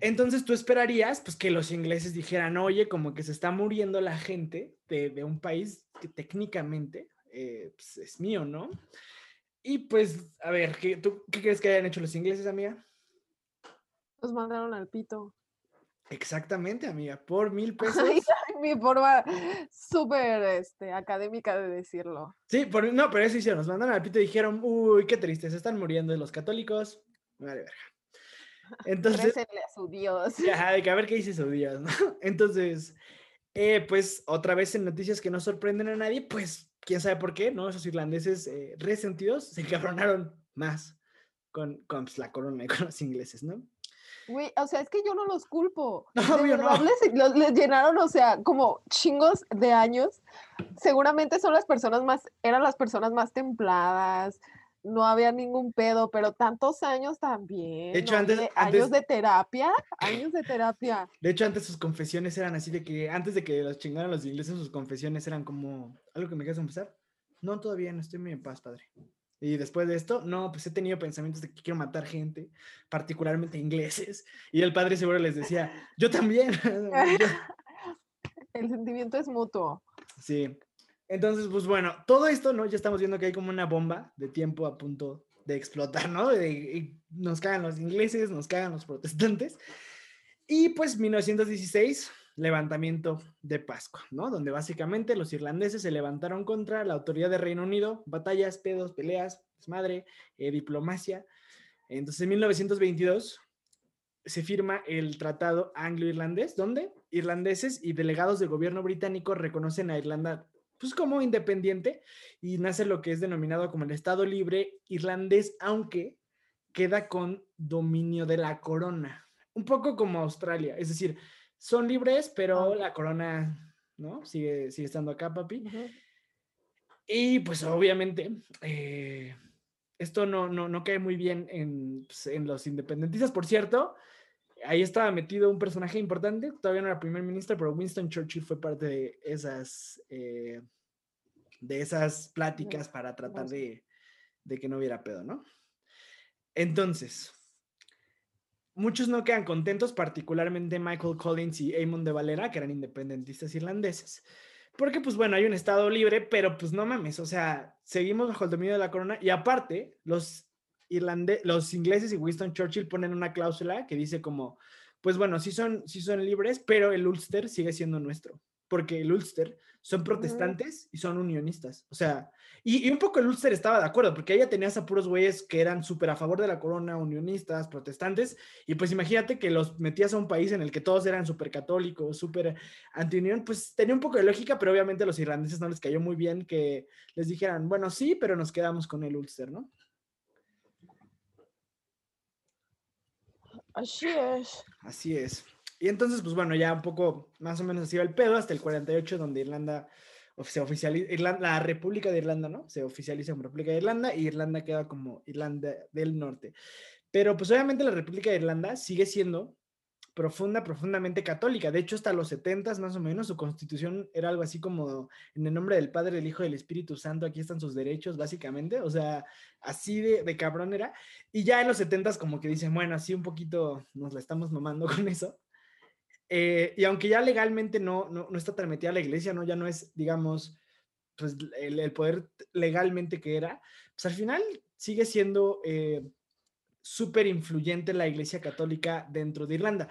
Entonces tú esperarías pues que los ingleses dijeran, oye, como que se está muriendo la gente de, un país que técnicamente eh, pues, es mío, ¿no? Y pues, a ver, ¿qué, ¿tú qué crees que hayan hecho los ingleses, amiga? Los mandaron al pito. Exactamente, amiga, por mil <laughs> pesos. mi forma súper este, académica de decirlo. Sí, por, no, pero eso hicieron, nos mandaron al pito y dijeron, uy, qué triste, se están muriendo los católicos. Vale, verga. <laughs> Entonces. a su Dios. <laughs> Ya, de que a ver qué dice su Dios, ¿no? Entonces, eh, pues otra vez en noticias que no sorprenden a nadie, pues quién sabe por qué, ¿no? Esos irlandeses eh, resentidos se cabronaron más con, con pues, la corona y con los ingleses, ¿no? Güey, o sea, es que yo no los culpo. No, de verdad, les, les, llenaron, o sea, como chingos de años. Seguramente son las personas más, eran las personas más templadas, no había ningún pedo, pero tantos años también. De hecho, antes, Años de terapia, años de terapia. <laughs> De hecho, antes sus confesiones eran así de que, antes de que los chingaran los ingleses, sus confesiones eran como, ¿algo que me quieras empezar? No, todavía no estoy muy en paz, padre. Y después de esto, no, pues he tenido pensamientos de que quiero matar gente, particularmente ingleses. Y el padre seguro les decía, <laughs> yo también. <laughs> el sentimiento es mutuo. Sí. Entonces, pues bueno, todo esto, ¿no? Ya estamos viendo que hay como una bomba de tiempo a punto de explotar, ¿no? nos cagan los ingleses, nos cagan los protestantes. Y pues 1916 levantamiento de Pascua, ¿no? Donde básicamente los irlandeses se levantaron contra la autoridad de Reino Unido, batallas, pedos, peleas, desmadre, eh, diplomacia. Entonces, en 1922 se firma el Tratado Anglo-Irlandés, donde irlandeses y delegados del gobierno británico reconocen a Irlanda pues como independiente y nace lo que es denominado como el Estado Libre Irlandés, aunque queda con dominio de la corona, un poco como Australia, es decir, son libres, pero la corona, ¿no? Sigue, sigue estando acá, papi. Y pues obviamente, eh, esto no, no, no, cae muy bien en, pues, en, los independentistas. Por cierto, ahí estaba metido un personaje importante, todavía no era primer ministro, pero Winston Churchill fue parte de esas, eh, de esas pláticas para tratar de, de que no hubiera pedo, ¿no? Entonces, muchos no quedan contentos, particularmente Michael Collins y Eamon de Valera, que eran independentistas irlandeses. Porque, pues bueno, hay un Estado libre, pero pues no mames, o sea, seguimos bajo el dominio de la corona y aparte, los, irlande los ingleses y Winston Churchill ponen una cláusula que dice como, pues bueno, sí son, sí son libres, pero el Ulster sigue siendo nuestro porque el Ulster son protestantes y son unionistas. O sea, y, un poco el Ulster estaba de acuerdo, porque ella tenías a puros güeyes que eran súper a favor de la corona, unionistas, protestantes, y pues imagínate que los metías a un país en el que todos eran súper católicos, súper anti-unión, pues tenía un poco de lógica, pero obviamente a los irlandeses no les cayó muy bien que les dijeran, bueno, sí, pero nos quedamos con el Ulster, ¿no? Así es. Así es. Y entonces, pues bueno, ya un poco más o menos así va el pedo hasta el 48, donde Irlanda se oficializa, la República de Irlanda, ¿no? Se oficializa como República de Irlanda y Irlanda queda como Irlanda del Norte. Pero pues obviamente la República de Irlanda sigue siendo profunda, profundamente católica. De hecho, hasta los 70 más o menos, su constitución era algo así como en el nombre del Padre, del Hijo y del Espíritu Santo, aquí están sus derechos, básicamente. O sea, así de, de cabrón era. Y ya en los 70 como que dicen, bueno, así un poquito nos la estamos mamando <laughs> con eso. Eh, y aunque ya legalmente no, no, está transmitida a la iglesia, ¿no? Ya no es, digamos, pues el, poder legalmente que era, pues al final sigue siendo eh, súper influyente la iglesia católica dentro de Irlanda.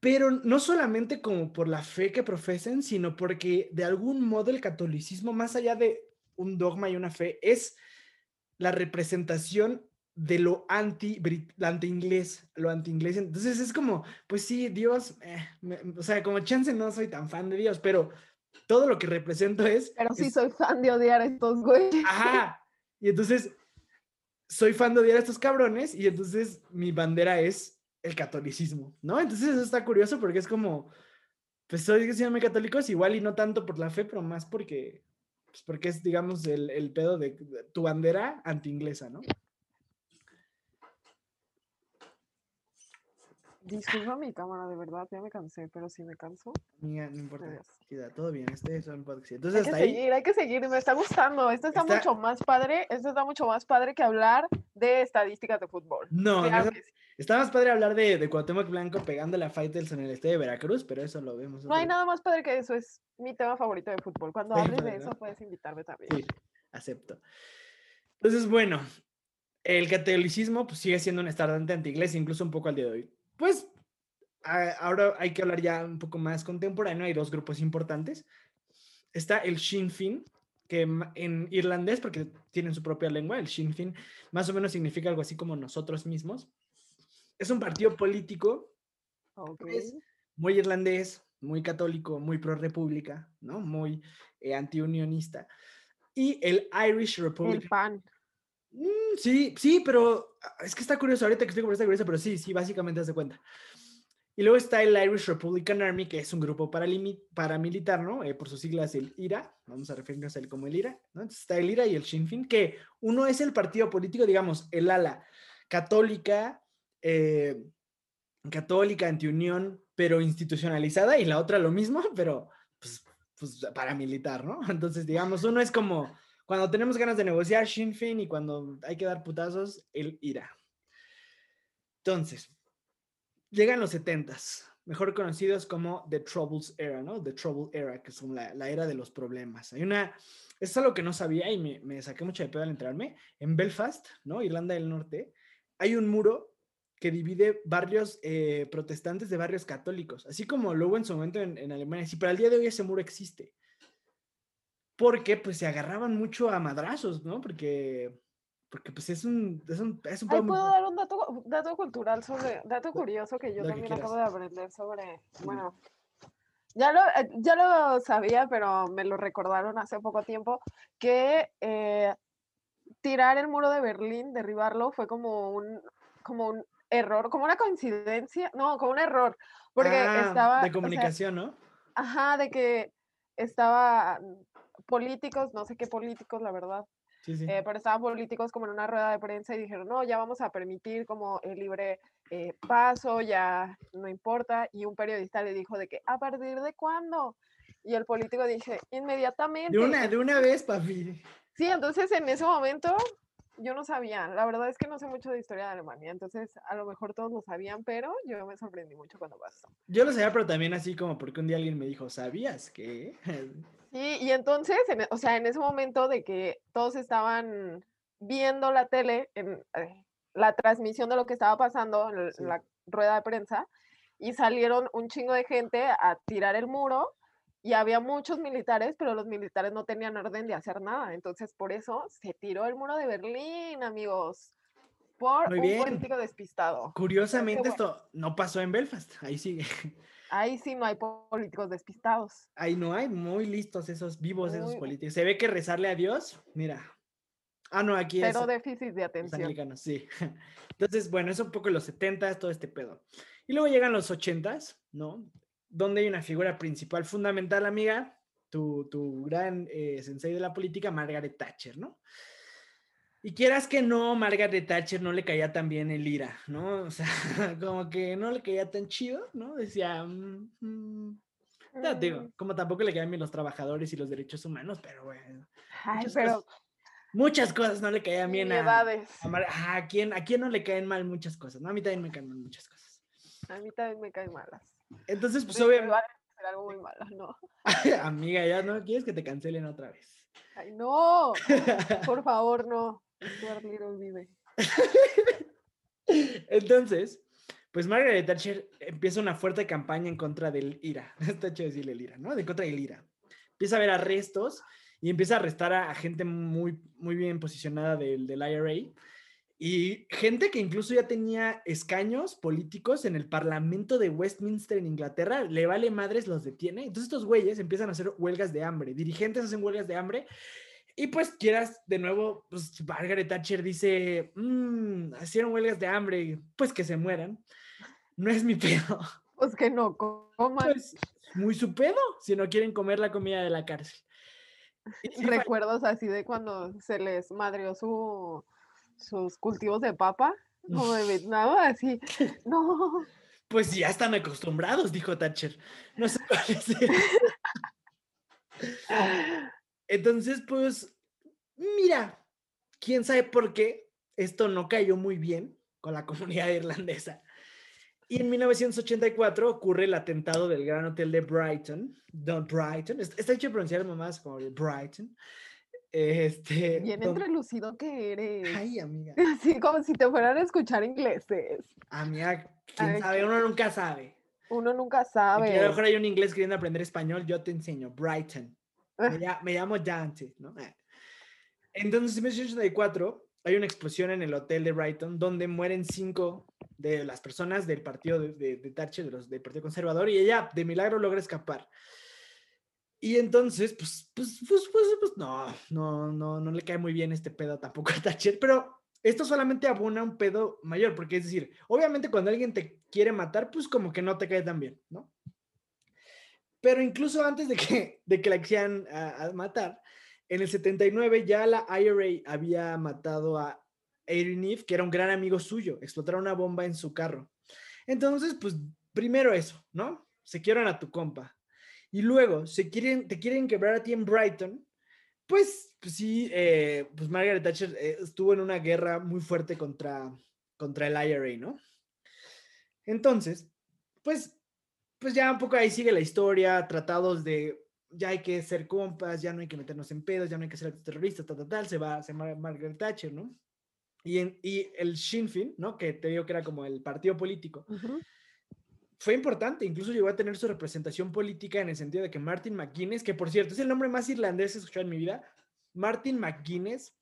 Pero no solamente como por la fe que profesen, sino porque de algún modo el catolicismo, más allá de un dogma y una fe, es la representación de lo anti, anti inglés, lo anti inglés. Entonces es como, pues sí, Dios, eh, o sea, como chance no soy tan fan de Dios, pero todo lo que represento es. Pero sí soy fan de odiar a estos güeyes. Ajá. Y entonces soy fan de odiar a estos cabrones y entonces mi bandera es el catolicismo, ¿no? Entonces eso está curioso porque es como, pues soy muy católico, es igual y no tanto por la fe, pero más porque, pues porque es, digamos, el, el pedo de tu bandera anti-inglesa, ¿no? Disculpa mi cámara, de verdad, ya me cansé, pero si me canso. Mía, no importa. Queda todo bien, este es un podcast. Entonces, hay que seguir, hay que seguir, me está gustando. Esto está, mucho más padre, esto está mucho más padre que hablar de estadísticas de fútbol. No, está más padre hablar de, de Cuauhtémoc Blanco pegando la Fighters en el estadio de Veracruz, pero eso lo vemos. No hay nada más padre que eso, es mi tema favorito de fútbol. Cuando hables de eso, puedes invitarme también. Sí, acepto. Entonces, bueno, el catolicismo pues, sigue siendo un estandarte anti-inglés, incluso un poco al día de hoy. Pues ahora hay que hablar ya un poco más contemporáneo. Hay dos grupos importantes. Está el Sinn Féin, que en irlandés, porque tienen su propia lengua, el Sinn Féin más o menos significa algo así como nosotros mismos. Es un partido político muy irlandés, muy católico, muy pro república, ¿no? Muy eh, antiunionista. Y el Irish Republic. Mm, sí, sí, pero ah, es que está curioso, ahorita que estoy con esta curioso, pero sí, sí, básicamente hace cuenta. Y luego está el Irish Republican Army, que es un grupo paramilitar, ¿no? Eh, por sus siglas, el IRA, vamos a referirnos a él como el IRA, ¿no? Entonces está el IRA y el Sinn Féin, que uno es el partido político, digamos, el ala católica, eh, católica, antiunión, pero institucionalizada, y la otra lo mismo, <laughs> pero pues, pues paramilitar, ¿no? Entonces, digamos, uno es como cuando tenemos ganas de negociar, Sinn Féin, y cuando hay que dar putazos, él irá. Entonces, llegan los 70s, mejor conocidos como The Troubles Era, ¿no? The Trouble Era, que son la, era de los problemas. Hay una, es algo que no sabía y me, saqué mucho de pedo al entrarme. En Belfast, ¿no? Irlanda del Norte, hay un muro que divide barrios eh, protestantes de barrios católicos, así como luego en su momento en, en Alemania. Sí, pero al día de hoy ese muro existe porque pues se agarraban mucho a madrazos, ¿no? Porque, porque pues es un... Es un, es un ¿Puedo dar un dato, dato cultural sobre, dato curioso que yo también acabo de aprender sobre, bueno, ya lo, eh, ya lo sabía, pero me lo recordaron hace poco tiempo, que eh, tirar el muro de Berlín, derribarlo, fue como un, como un error, como una coincidencia, no, como un error, porque ah, estaba... De comunicación, ¿no? Ajá, de que estaba políticos, no sé qué políticos, la verdad, eh, pero estaban políticos como en una rueda de prensa y dijeron, no, ya vamos a permitir como el libre eh, paso, ya no importa. Y un periodista le dijo de que, ¿a partir de cuándo? Y el político dije, inmediatamente. De una, de una vez, papi. Sí, entonces en ese momento yo no sabía, la verdad es que no sé mucho de historia de Alemania, entonces a lo mejor todos lo sabían, pero yo me sorprendí mucho cuando pasó. Yo lo sabía, pero también así como porque un día alguien me dijo, ¿sabías que? <laughs> Sí, y entonces, e, o sea, en ese momento de que todos estaban viendo la tele, en, eh, la transmisión de lo que estaba pasando en la rueda de prensa, y salieron un chingo de gente a tirar el muro y había muchos militares, pero los militares no tenían orden de hacer nada. Entonces, por eso se tiró el muro de Berlín, amigos. Por un político despistado. Curiosamente, esto no pasó en Belfast. Ahí sigue. Ahí sí no hay políticos despistados. Ahí no hay, muy listos esos vivos, esos políticos. Se ve que rezarle a Dios, mira, Ah, no, aquí es. Cero déficit de los atención. anglicanos, sí. <laughs> Entonces, bueno, es un poco los 70 todo este pedo. Y luego llegan los 80s, ¿no? Donde hay una figura principal fundamental, amiga, tu, tu gran eh, sensei de la política, Margaret Thatcher, ¿no? Y quieras que no, Margaret Thatcher no le caía tan bien el IRA, ¿no? O sea, <laughs> como que no le caía tan chido, ¿no? Decía, mm, mm, ya te digo, Mm, como tampoco le caían bien los trabajadores y los derechos humanos, pero bueno, Ay, muchas pero cosas, muchas cosas no le caían bien a, a, Mar- ¿a quién, ¿A quién no le caen mal muchas cosas? ¿no? A mí también me caen mal muchas cosas. A mí también me caen malas. Entonces, pues Pero obviamente, a algo muy malo, no. <laughs> amiga, ya no quieres que te cancelen otra vez. Ay, no, por <laughs> favor, no. <laughs> Entonces, pues Margaret Thatcher empieza una fuerte campaña en contra del IRA. <laughs> Está chido decirle el IRA, ¿no? De contra del IRA. Empieza a haber arrestos y empieza a arrestar a gente muy, muy bien posicionada del, del IRA. Y gente que incluso ya tenía escaños políticos en el Parlamento de Westminster en Inglaterra, le vale madres, los detiene. Entonces estos güeyes empiezan a hacer huelgas de hambre, dirigentes hacen huelgas de hambre. Y pues quieras, de nuevo, pues Margaret Thatcher dice, "Mm, hicieron huelgas de hambre, pues que se mueran. No es mi <laughs> pedo. Pues que no coman. Pues muy su pedo, si no quieren comer la comida de la cárcel. Y Recuerdos así de cuando se les madrió su, sus cultivos de papa, como de Vietnam, así. <laughs> No, Pues ya están acostumbrados, dijo Thatcher. No es <laughs> el- Entonces, pues, mira, quién sabe por qué esto no cayó muy bien con la <laughs> comunidad irlandesa. Y en 1984 ocurre el atentado del Gran Hotel de Brighton. Don Brighton. Está hecho pronunciar mamás como Brighton. Este, bien don- entrelucido que eres. Ay, amiga. <laughs> Así como si te fueran a escuchar ingleses. Amiga, quién Ay, sabe, uno nunca sabe. Uno nunca Y que a lo sabe. mejor hay un inglés queriendo aprender español, yo te enseño. Brighton. Me, Ah. lla- me llamo Dante, ¿no? Ah. Entonces, en 1984 hay una explosión en el hotel de Brighton donde mueren cinco de las personas del partido de, de, Thatcher, de los, del Partido Conservador, y ella de milagro logra escapar. Y entonces, pues, pues, pues, pues, pues, no, no, no, no le cae muy bien este pedo tampoco a Thatcher, pero esto solamente abona un pedo mayor, porque es decir, obviamente cuando alguien te quiere matar, pues como que no te cae tan bien, ¿no? Pero incluso antes de que, de que la quisieran a, matar, en el 79 ya la IRA había matado a Aaron Eve, que era un gran amigo suyo, explotaron una bomba en su carro. Entonces, pues primero eso, ¿no? Se quieren a tu compa. Y luego, se quieren, te quieren quebrar a ti en Brighton, pues, pues sí, eh, pues Margaret Thatcher eh, estuvo en una guerra muy fuerte contra, contra el IRA, ¿no? Entonces, pues, pues ya un poco ahí sigue la historia, tratados de ya hay que ser compas, ya no hay que meternos en pedos, ya no hay que ser terroristas, tal, tal, tal, se va, se va Margaret Thatcher, ¿no? Y, en, y el Sinn Féin, ¿no? Que te digo que era como el partido político, Ujú. fue importante, incluso llegó a tener su representación política en el sentido de que Martin McGuinness, que por cierto es el nombre más irlandés que he escuchado en mi vida, Martin McGuinness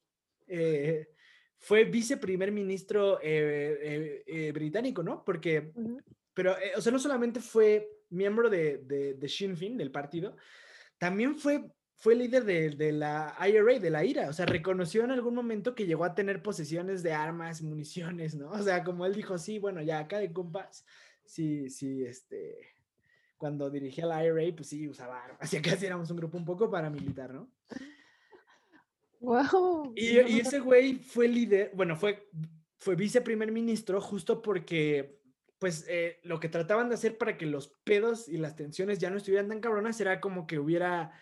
eh, fue viceprimer ministro eh, eh, eh, británico, ¿no? Porque, Ujú. Pero, eh, o sea, no solamente fue miembro de, de, de Sinn Féin, del partido, también fue, fue líder de, de la IRA, de la IRA, o sea, reconoció en algún momento que llegó a tener posesiones de armas, municiones, ¿no? O sea, como él dijo, sí, bueno, ya acá de compas, sí, sí, este, cuando dirigía la IRA, pues sí, usaba armas, y acá sí éramos un grupo un poco paramilitar, ¿no? Wow. Y, y ese güey fue líder, bueno, fue, fue viceprimer ministro justo porque, pues, eh, lo que trataban de hacer para que los pedos y las tensiones ya no estuvieran tan cabronas era como que hubiera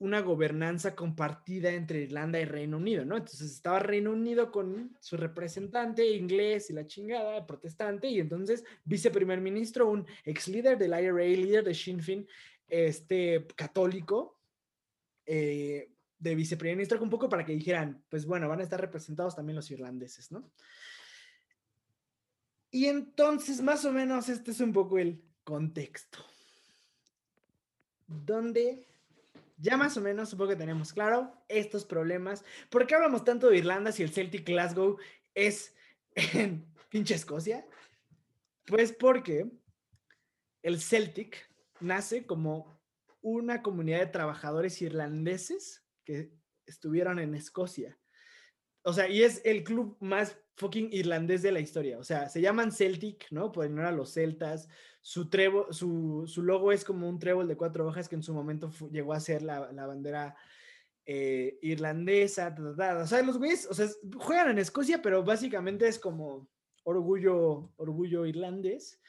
una gobernanza compartida entre Irlanda y Reino Unido, ¿no? Entonces estaba Reino Unido con su representante inglés y la chingada, protestante, y entonces viceprimer ministro, un ex líder del IRA, líder de Sinn Féin, este católico, eh, de viceprimer ministro, un poco para que dijeran, pues bueno, van a estar representados también los irlandeses, ¿no? Y entonces, más o menos, este es un poco el contexto. Donde ya más o menos supongo que tenemos claro estos problemas. ¿Por qué hablamos tanto de Irlanda si el Celtic Glasgow es <laughs> en pinche Escocia? Pues porque el Celtic nace como una comunidad de trabajadores irlandeses que estuvieron en Escocia. o sea, y es el club más fucking irlandés de la historia. O sea, se llaman Celtic, ¿no? Por honor a los celtas. Su, trevo, su, su, logo es como un trébol de cuatro hojas que en su momento llegó a ser la, la bandera eh, irlandesa. O sea, los güeyes, o sea, juegan en Escocia, pero básicamente es como orgullo, orgullo irlandés.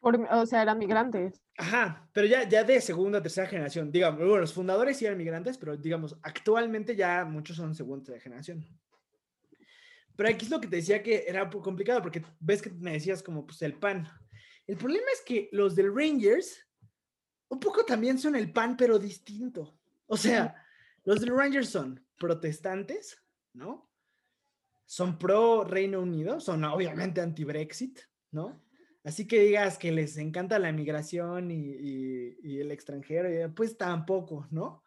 o sea, eran migrantes. Ajá, pero ya, ya de segunda, tercera generación. Digamos, bueno, los fundadores sí eran migrantes, pero digamos, actualmente ya muchos son segunda, generación. Pero aquí es lo que te decía que era complicado, porque ves que me decías como pues el pan. El problema es que los del Rangers un poco también son el pan, pero distinto. O sea, los del Rangers son protestantes, ¿no? Son pro Reino Unido, son obviamente anti-Brexit, ¿no? Así que digas que les encanta la migración y, y el extranjero, pues tampoco, ¿no?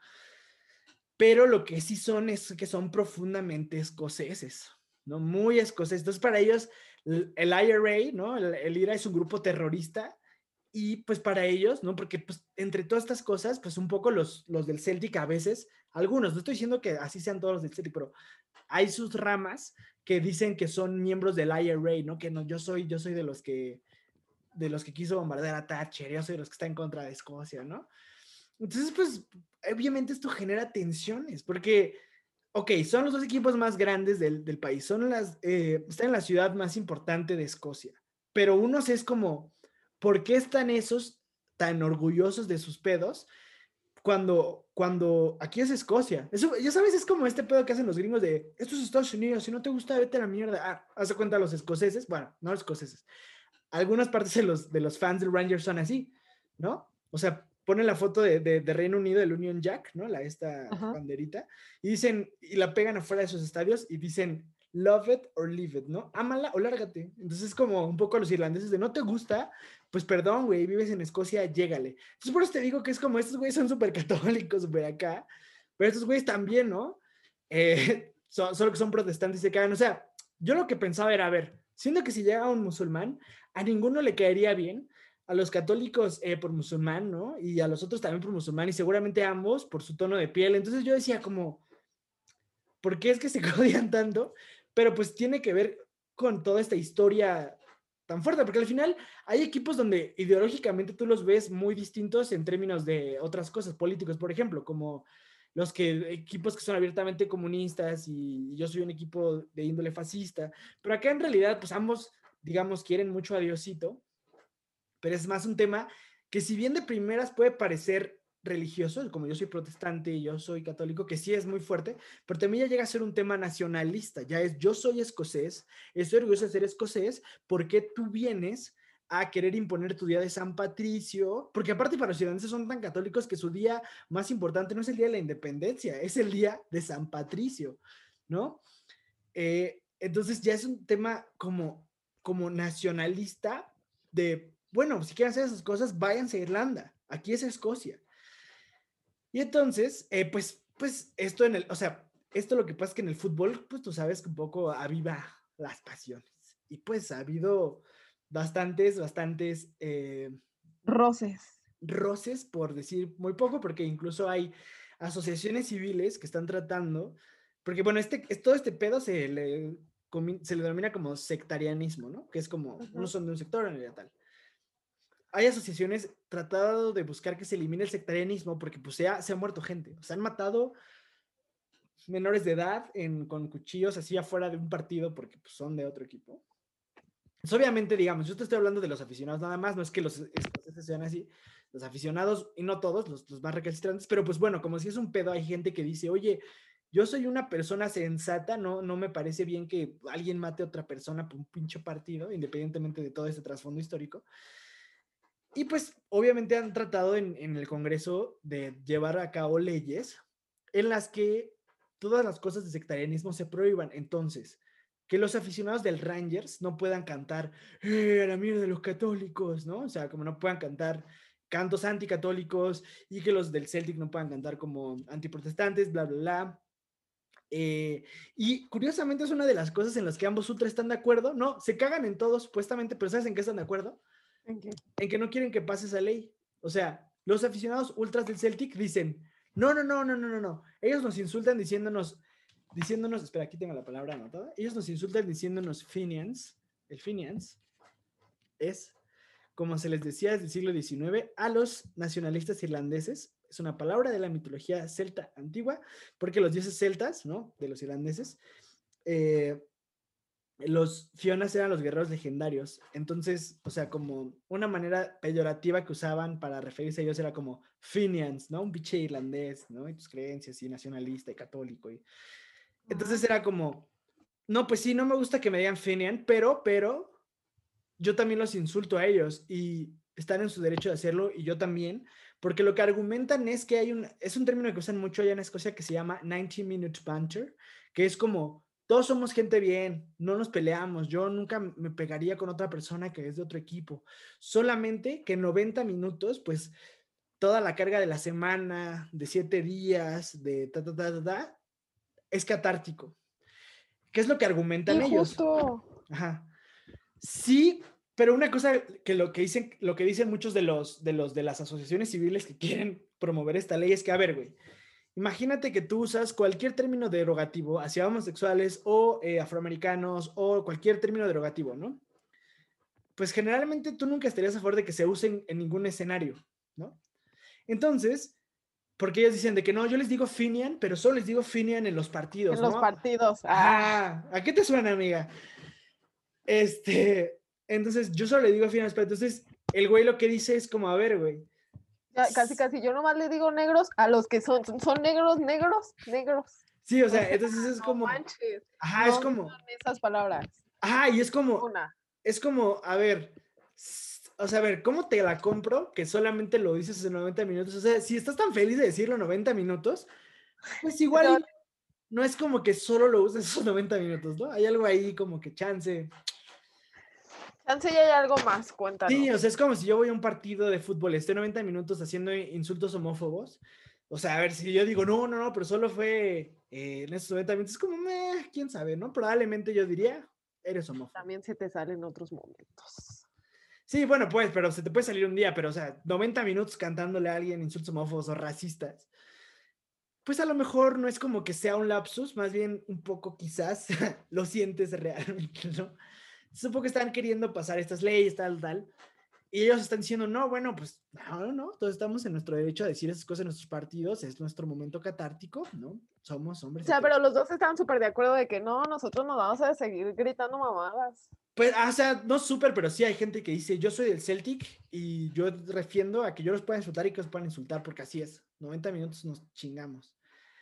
Pero lo que sí son es que son profundamente escoceses, ¿no? Muy escocés. Entonces, para ellos, el IRA, ¿no? El, IRA es un grupo terrorista y pues para ellos, ¿no? Porque pues entre todas estas cosas, pues un poco los, los del Celtic a veces, algunos, no estoy diciendo que así sean todos los del Celtic, pero hay sus ramas que dicen que son miembros del IRA, ¿no? Que no, yo soy, yo soy de los que, de los que quiso bombardear a Thatcher, yo soy de los que está en contra de Escocia, ¿no? Entonces, pues, obviamente esto genera tensiones, porque ok, son los dos equipos más grandes del, país, son las, eh, están en la ciudad más importante de Escocia, pero unos es como, ¿por qué están esos tan orgullosos de sus pedos? Cuando, cuando aquí es Escocia. Eso, ya sabes, es como este pedo que hacen los gringos de, esto es Estados Unidos, si no te gusta, vete a la mierda. Ah, hace cuenta los escoceses, bueno, no los escoceses. Algunas partes de los, de los fans del Rangers son así, ¿no? O sea, ponen la foto de, de, Reino Unido, el Union Jack, ¿no? La, esta banderita, y dicen, y la pegan afuera de sus estadios y dicen, love it or leave it, ¿no? Ámala o lárgate. Entonces es como un poco a los irlandeses de no te gusta, pues perdón, güey, vives en Escocia, llégale. Entonces por eso te digo que es como estos güeyes son súper católicos, súper acá, pero estos güeyes también, ¿no? Eh, <laughs> solo que son protestantes y se cagan. O sea, yo lo que pensaba era, a ver, siendo que si llega un musulmán, a ninguno le caería bien a los católicos eh, por musulmán, ¿no? Y a los otros también por musulmán, y seguramente ambos por su tono de piel. Entonces yo decía como, ¿por qué es que se <laughs> odian tanto? Pero pues tiene que ver con toda esta historia tan fuerte, porque al final hay equipos donde ideológicamente tú los ves muy distintos en términos de otras cosas, políticos, por ejemplo, como los que equipos que son abiertamente comunistas y yo soy un equipo de índole fascista, pero acá en realidad pues ambos, digamos, quieren mucho a Diosito pero es más un tema que si bien de primeras puede parecer religioso, como yo soy protestante y yo soy católico, que sí es muy fuerte, pero también ya llega a ser un tema nacionalista, ya es yo soy escocés, estoy orgulloso de ser escocés, ¿por qué tú vienes a querer imponer tu día de San Patricio? Porque aparte para los irlandeses son tan católicos que su día más importante no es el día de la independencia, es el día de San Patricio, ¿no? Eh, entonces ya es un tema como, como nacionalista de bueno, si quieren hacer esas cosas, váyanse a Irlanda. Aquí es Escocia. Y entonces, eh, pues, pues esto en el, o sea, esto lo que pasa es que en el fútbol, pues tú sabes que un poco aviva las pasiones. Y pues ha habido bastantes, bastantes... Eh, roces. Roces, por decir muy poco, porque incluso hay asociaciones civiles que están tratando, porque bueno, este, todo este pedo se le, se le denomina como sectarianismo, ¿no? Que es como, no son de un sector en realidad tal hay asociaciones tratado de buscar que se elimine el sectarianismo porque pues se ha, se ha muerto gente. Se han matado menores de edad con cuchillos así afuera de un partido porque pues, son de otro equipo. Pues, obviamente, digamos, yo te estoy hablando de los aficionados nada más, no es que los escoceses sean así, los aficionados, y no todos, los, los más recalcitrantes, pero pues bueno, como si es un pedo, hay gente que dice, oye, yo soy una persona sensata, no, no me parece bien que alguien mate a otra persona por un pinche partido, independientemente de todo ese trasfondo histórico. Y pues obviamente han tratado en, el Congreso de llevar a cabo leyes en las que todas las cosas de sectarianismo se prohíban. Entonces, que los aficionados del Rangers no puedan cantar ¡Eh, a la mierda de los católicos, ¿no? O sea, como no puedan cantar cantos anticatólicos y que los del Celtic no puedan cantar como antiprotestantes, bla, bla, bla. Eh, y curiosamente es una de las cosas en las que ambos ultras están de acuerdo. No, se cagan en todo supuestamente, pero ¿sabes en qué están de acuerdo? ¿En que no quieren que pase esa ley. O sea, los aficionados ultras del Celtic dicen, no, no, no, no, no, no, no. Ellos nos insultan diciéndonos diciéndonos, espera, aquí tengo la palabra anotada, ellos nos insultan diciéndonos Fenians, el Fenians es, como se les decía desde el siglo XIX, a los nacionalistas irlandeses, es una palabra de la mitología celta antigua, porque los dioses celtas, ¿no? De los irlandeses, eh, los Fionas eran los guerreros legendarios. Entonces, o sea, como una manera peyorativa que usaban para referirse a ellos era como Finians, ¿no? Un biche irlandés, ¿no? Y tus creencias, y nacionalista y católico. Y... Entonces era como, no, pues sí, no me gusta que me digan Finian, pero, pero, yo también los insulto a ellos y están en su derecho de hacerlo y yo también, porque lo que argumentan es que hay un, es un término que usan mucho allá en Escocia que se llama 90 minute banter, que es como todos somos gente bien, no nos peleamos, yo nunca me pegaría con otra persona que es de otro equipo, solamente que en 90 minutos, pues toda la carga de la semana, de siete días, de ta, ta, ta, ta, ta es catártico. ¿Qué es lo que argumentan ellos? Ajá. Sí, pero una cosa que lo que dicen, lo que dicen muchos de los, de los de las asociaciones civiles que quieren promover esta ley es que, a ver, güey, Imagínate que tú usas cualquier término derogativo hacia homosexuales o eh, afroamericanos o cualquier término derogativo, ¿no? Pues generalmente tú nunca estarías a favor de que se usen en ningún escenario, ¿no? Entonces, porque ellos dicen de que no, yo les digo Finian, pero solo les digo Finian en los partidos. En los partidos. Ah. ¿A qué te suena, amiga? Este, entonces yo solo le digo Finian, entonces el güey lo que dice es como, a ver, güey, casi, casi, yo nomás le digo negros a los que son, son negros, negros, negros. Sí, o sea, entonces es como. Ajá, es como. esas palabras. Ajá, y es como. Es como, a ver. O sea, a ver, ¿cómo te la compro que solamente lo dices en 90 minutos? O sea, si estás tan feliz de decirlo 90 minutos, pues igual no es como que solo lo uses esos 90 minutos, ¿no? Hay algo ahí como que chance. Chance ya hay algo más, cuéntanos. Sí, o sea, es como si yo voy a un partido de fútbol, estoy 90 minutos haciendo insultos homófobos. O sea, a ver, si yo digo, no, no, no, pero solo fue eh, en esos 90 minutos, es como, quién sabe, ¿no? Probablemente yo diría, eres homófobo. También se te sale en otros momentos. Sí, bueno, pues, pero se te puede salir un día, pero, o sea, 90 minutos cantándole a alguien insultos homófobos o racistas, pues a lo mejor no es como que sea un lapsus, más bien un poco quizás <laughs> lo sientes realmente, ¿no? Supongo que están queriendo pasar estas leyes, tal, tal. Y ellos están diciendo, no, bueno, pues no, no, no, todos estamos en nuestro derecho a decir esas cosas en nuestros partidos, es nuestro momento catártico, ¿no? Somos hombres. O sea, pero los dos estaban súper de acuerdo de que no, nosotros nos vamos a seguir gritando mamadas. Pues, ah, o sea, no súper, pero sí hay gente que dice, yo soy del Celtic y yo refiendo a que yo los pueda insultar y que los puedan insultar, porque así es, 90 minutos nos chingamos.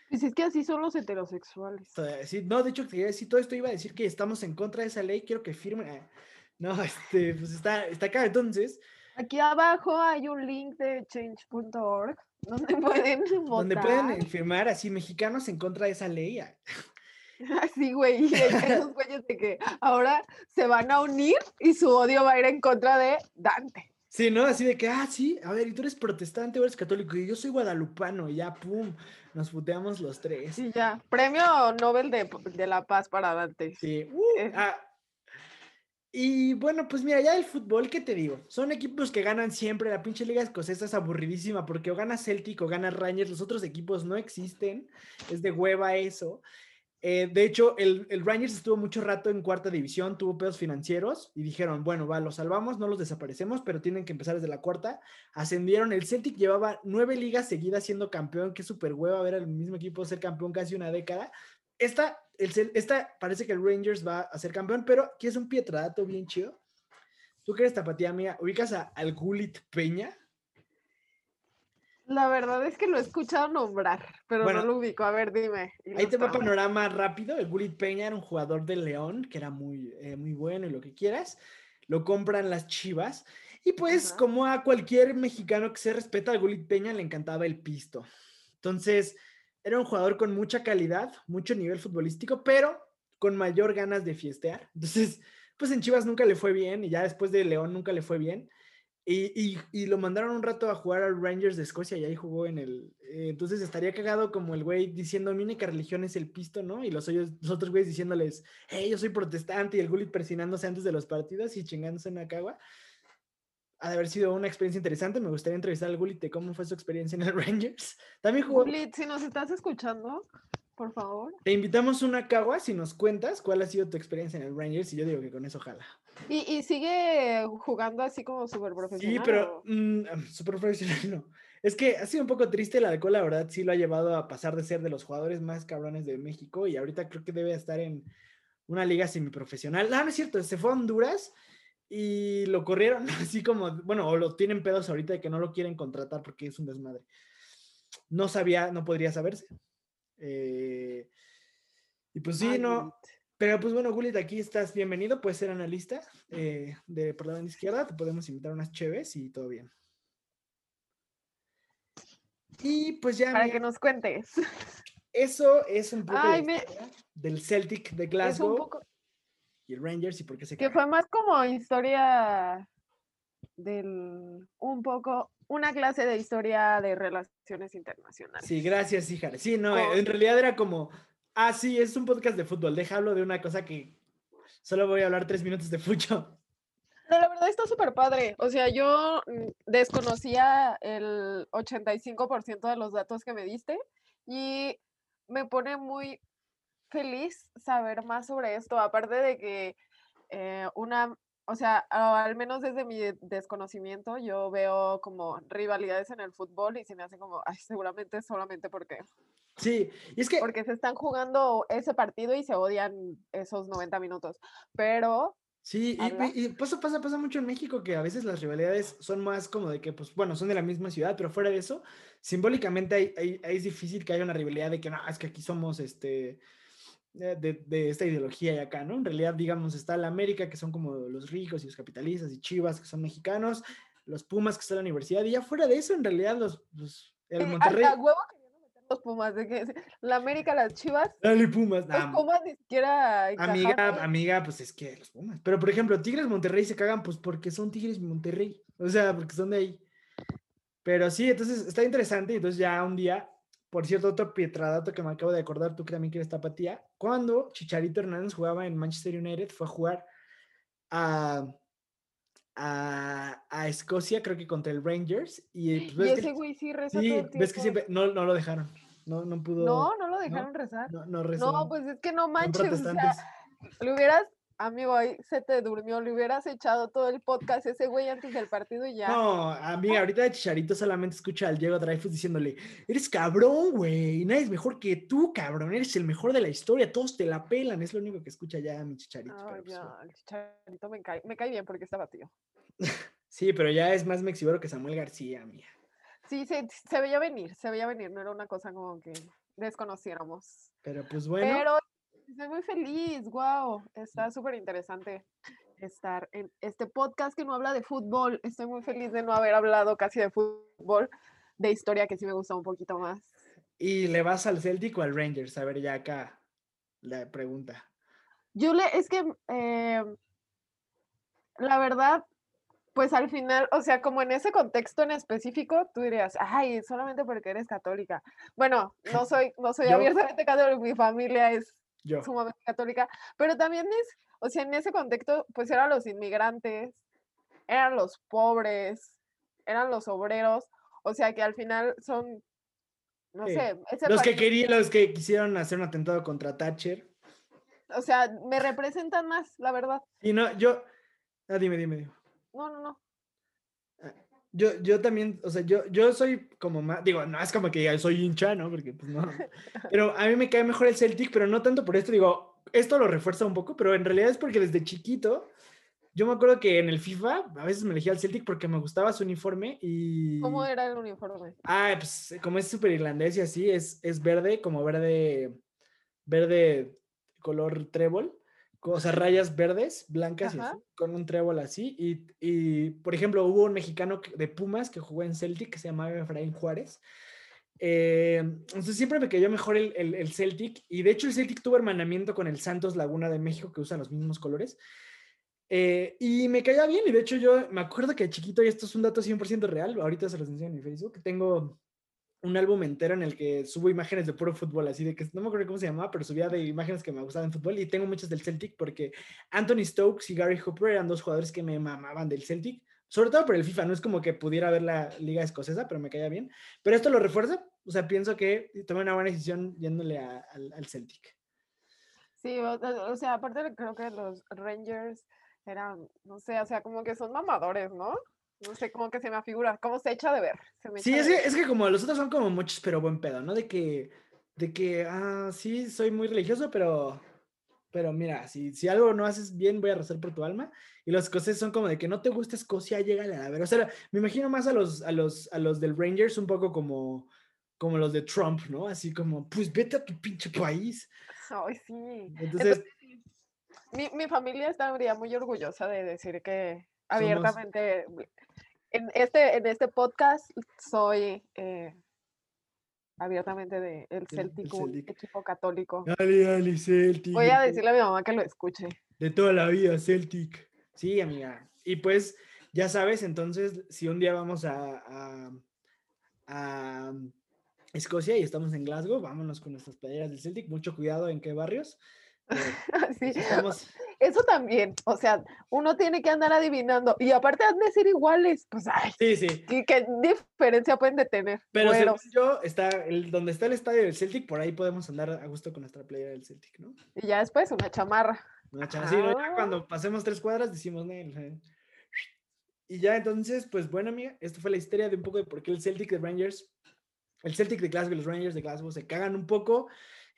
Pues es que así son los heterosexuales. Sí, no, de hecho, si todo esto iba a decir que estamos en contra de esa ley, quiero que firmen. Ah, no, <laughs> este, pues está, está acá. Entonces. Aquí abajo hay un link de change.org <laughs> donde pueden votar. Donde pueden firmar así mexicanos en contra de esa ley. <laughs> Así, güey, y esos güeyes de que ahora se van a unir y su odio va a ir en contra de Dante. Sí, ¿no? Así de que, ah, sí, a ver, y tú eres protestante o eres católico, y yo soy guadalupano, y ya, pum, nos puteamos los tres. Sí, ya. Premio Nobel de, de la Paz para Dante. Sí. Uh, ah. Y bueno, pues mira, ya el fútbol, ¿qué te digo? Son equipos que ganan siempre. La pinche liga escocesa es aburridísima porque o gana Celtic o gana Rangers. Los otros equipos no existen. Es de hueva eso. Eh, de hecho, el, el, Rangers estuvo mucho rato en cuarta división, tuvo pedos financieros y dijeron, bueno, va, los salvamos, no los desaparecemos, pero tienen que empezar desde la cuarta. Ascendieron, el Celtic llevaba nueve ligas seguidas siendo campeón, que súper hueva ver al mismo equipo ser campeón casi una década. Esta, el, esta parece que el Rangers va a ser campeón, pero aquí es un pietradato bien chido. Tú que eres tapatía mía, ubicas a, al Gulit Peña. La verdad es que lo he escuchado nombrar, pero no lo ubico. A ver, dime. Ahí te va panorama rápido. El Gulit Peña era un jugador del León, que era muy, eh, muy bueno y lo que quieras. Lo compran las chivas. Y pues, como a cualquier mexicano que se respeta, al Gulit Peña le encantaba el pisto. Entonces, era un jugador con mucha calidad, mucho nivel futbolístico, pero con mayor ganas de fiestear. Entonces, pues en Chivas nunca le fue bien y ya después de León nunca le fue bien. Y, y, lo mandaron un rato a jugar al Rangers de Escocia y ahí jugó en el... Eh, entonces estaría cagado como el güey diciendo, mi única religión es el pisto, ¿no? Y los, los otros güeyes diciéndoles, hey, yo soy protestante y el Gullit persinándose antes de los partidos y chingándose en la cagua. Ha de haber sido una experiencia interesante. Me gustaría entrevistar al Gullit de cómo fue su experiencia en el <laughs> Rangers. También jugó... Gullit, si nos estás escuchando, por favor. Te invitamos una cagua si nos cuentas cuál ha sido tu experiencia en el Rangers y yo digo que con eso jala. ¿Y, y sigue jugando así como súper profesional? Sí, pero mm, súper profesional <laughs> no. Es que ha sido un poco triste, la alcohol la verdad sí lo ha llevado a pasar de ser de los jugadores más cabrones de México y ahorita creo que debe estar en una liga semiprofesional. No, no es cierto, se fue a Honduras y lo corrieron <laughs> así como, bueno, o lo tienen pedos ahorita de que no lo quieren contratar porque es un desmadre. No sabía, no podría saberse. Eh, y pues sí, no. Pero pues bueno, Gulit, aquí estás bienvenido, puedes ser analista eh, de por la banda izquierda, te podemos invitar a unas cheves y todo bien. Y pues ya. Para que nos cuentes. Eso es un poco del Celtic de Glasgow y el Rangers y por qué se Que fue más como historia del un poco una clase de historia de relaciones internacionales. Sí, gracias, hija. Sí, no, en realidad era como, ah, sí, es un podcast de fútbol, déjalo de una cosa que solo voy a hablar tres minutos de fucho. No, la verdad está súper padre. O sea, yo mm, desconocía el 85% de los datos que me diste y me pone muy feliz saber más sobre esto, aparte de que eh, una, o sea, al menos desde mi desconocimiento, yo veo como rivalidades en el fútbol y se me hace como, ay, seguramente solamente porque... Sí, y es que... Porque se están jugando ese partido y se odian esos 90 minutos, pero Sí, y, y pasa, pasa, pasa mucho en México que a veces las rivalidades son más como de que, pues, bueno, son de la misma ciudad, pero fuera de eso, simbólicamente es difícil que haya una rivalidad de que, no, es que aquí somos, este, eh, de, de, esta ideología y acá, ¿no? En realidad, digamos, está la América, que son como los ricos y los capitalistas, y Chivas, que son mexicanos, los Pumas, que están en la universidad, y ya fuera de eso, en realidad, los, el Monterrey los Pumas, de que la América, las Chivas. Dale, Pumas. Los Pumas ni siquiera. Amiga, amiga, pues es que los Pumas. Pero por ejemplo, Tigres Monterrey se cagan, pues porque son Tigres Monterrey. O sea, porque son de ahí. Pero sí, entonces está interesante. Entonces ya un día, por cierto, otro pietradato que me acabo de acordar, tú que también quieres tapatía, cuando Chicharito Hernández jugaba en Manchester United, fue a jugar a, a, Escocia, creo que contra el Rangers. Y, pues, ese güey sí rezó Sí, ves que siempre, no, no lo dejaron. No, no pudo. No, no lo dejaron rezar. No, no rezó. No, pues es que no manches. O sea, le hubieras, amigo, ahí se te durmió, le hubieras echado todo el podcast ese güey antes del partido y ya. No, amiga, ahorita de Chicharito solamente escucha al Diego Dreyfus diciéndole, eres cabrón, güey, nadie es mejor que tú, cabrón, eres el mejor de la historia, todos te la pelan, es lo único que escucha ya mi Chicharito. Ah, ya, pues, el Chicharito me cae, me cae bien porque está tío. <laughs> sí, pero ya es más mexibero que Samuel García, amiga. Sí, se, se veía venir, se veía venir, no era una cosa como que desconociéramos. Pero pues bueno. Pero estoy muy feliz, wow, está súper interesante estar en este podcast que no habla de fútbol. Estoy muy feliz de no haber hablado casi de fútbol, de historia que sí me gusta un poquito más. ¿Y le vas al Celtic o al Rangers? A ver, ya acá la pregunta. Yo le, es que eh, la verdad, pues al final, o sea, como en ese contexto en específico, tú dirías, ay, solamente porque eres católica. Bueno, no <laughs> soy, no soy abiertamente católica, mi familia es sumamente católica, pero también es, o sea, en ese contexto, pues eran los inmigrantes, eran los pobres, eran los obreros, o sea, que al final son, no sé, los que querían, los que quisieron hacer un atentado contra Thatcher. O sea, me representan más, la verdad. Y no, yo, ah, dime, dime, dime. No, no, no. Yo, yo también, o sea, yo, yo soy como más, digo, no es como que ya soy hincha, ¿no? Porque pues no. <laughs> Pero a mí me cae mejor el Celtic, pero no tanto por esto, digo, esto lo refuerza un poco, pero en realidad es porque desde chiquito, yo me acuerdo que en el FIFA a veces me elegía el Celtic porque me gustaba su uniforme y... ¿Cómo era el uniforme? Ah, pues como es súper irlandés y así, es, es verde, como verde, verde color trébol o sea, rayas verdes, blancas, y con un trébol así. Y, y, por ejemplo, hubo un mexicano de Pumas que jugó en Celtic que se llamaba Efraín Juárez. Eh, entonces siempre me cayó mejor el, el, Celtic. Y de hecho, el Celtic tuvo hermanamiento con el Santos Laguna de México, que usan los mismos colores. Eh, y me caía bien. Y de hecho, yo me acuerdo que de chiquito, y esto es un dato 100% real, ahorita se los enseño en mi Facebook, tengo un álbum entero en el que subo imágenes de puro fútbol, así de que no me acuerdo cómo se llamaba, pero subía de imágenes que me gustaban en fútbol y tengo muchas del Celtic porque Anthony Stokes y Gary Hooper eran dos jugadores que me mamaban del Celtic Sobre todo por el FIFA, no es como que pudiera ver la liga escocesa, pero me caía bien. Pero esto lo refuerza, o sea, pienso que tomé una buena decisión yéndole al, al Celtic. Sí, o, sea, aparte creo que los Rangers eran, no sé, o sea, como que son mamadores, ¿no? No sé, como que se me afigura, como se echa de ver. sí, es, Que, es que como los otros son como muchos, pero buen pedo, ¿no? De que, de que, ah, sí, soy muy religioso, pero, pero mira, si, si algo no haces bien, voy a rezar por tu alma. Y los escoceses son como de que no te gusta Escocia, llega a ver. O sea, me imagino más a los, a los, a los del Rangers un poco como, como los de Trump, ¿no? Así como, pues vete a tu pinche país. Ay, sí. Entonces, mi, mi, familia estaría muy orgullosa de decir que abiertamente en este, en este podcast soy eh, abiertamente de el Celtic, equipo católico. Dale, dale, Celtic. Voy a decirle a mi mamá que lo escuche. De toda la vida, Celtic. Sí, amiga. Y pues, ya sabes, entonces, si un día vamos a, a, a Escocia y estamos en Glasgow, vámonos con nuestras playeras del Celtic. Mucho cuidado en qué barrios. <laughs> sí. Eso también, o sea, uno tiene que andar adivinando y aparte han de ser iguales, pues ay, sí, sí. ¿qué, qué diferencia pueden de tener? Pero yo, está el, donde está el estadio del Celtic, por ahí podemos andar a gusto con nuestra playera del Celtic, ¿no? Y ya después una chamarra. Una chamarra, sí, ya cuando ah. pasemos tres cuadras decimos, y ya entonces, pues bueno, amiga, esto fue la historia de un poco de por qué el Celtic de Rangers, el Celtic de Glasgow y los Rangers de Glasgow se cagan un poco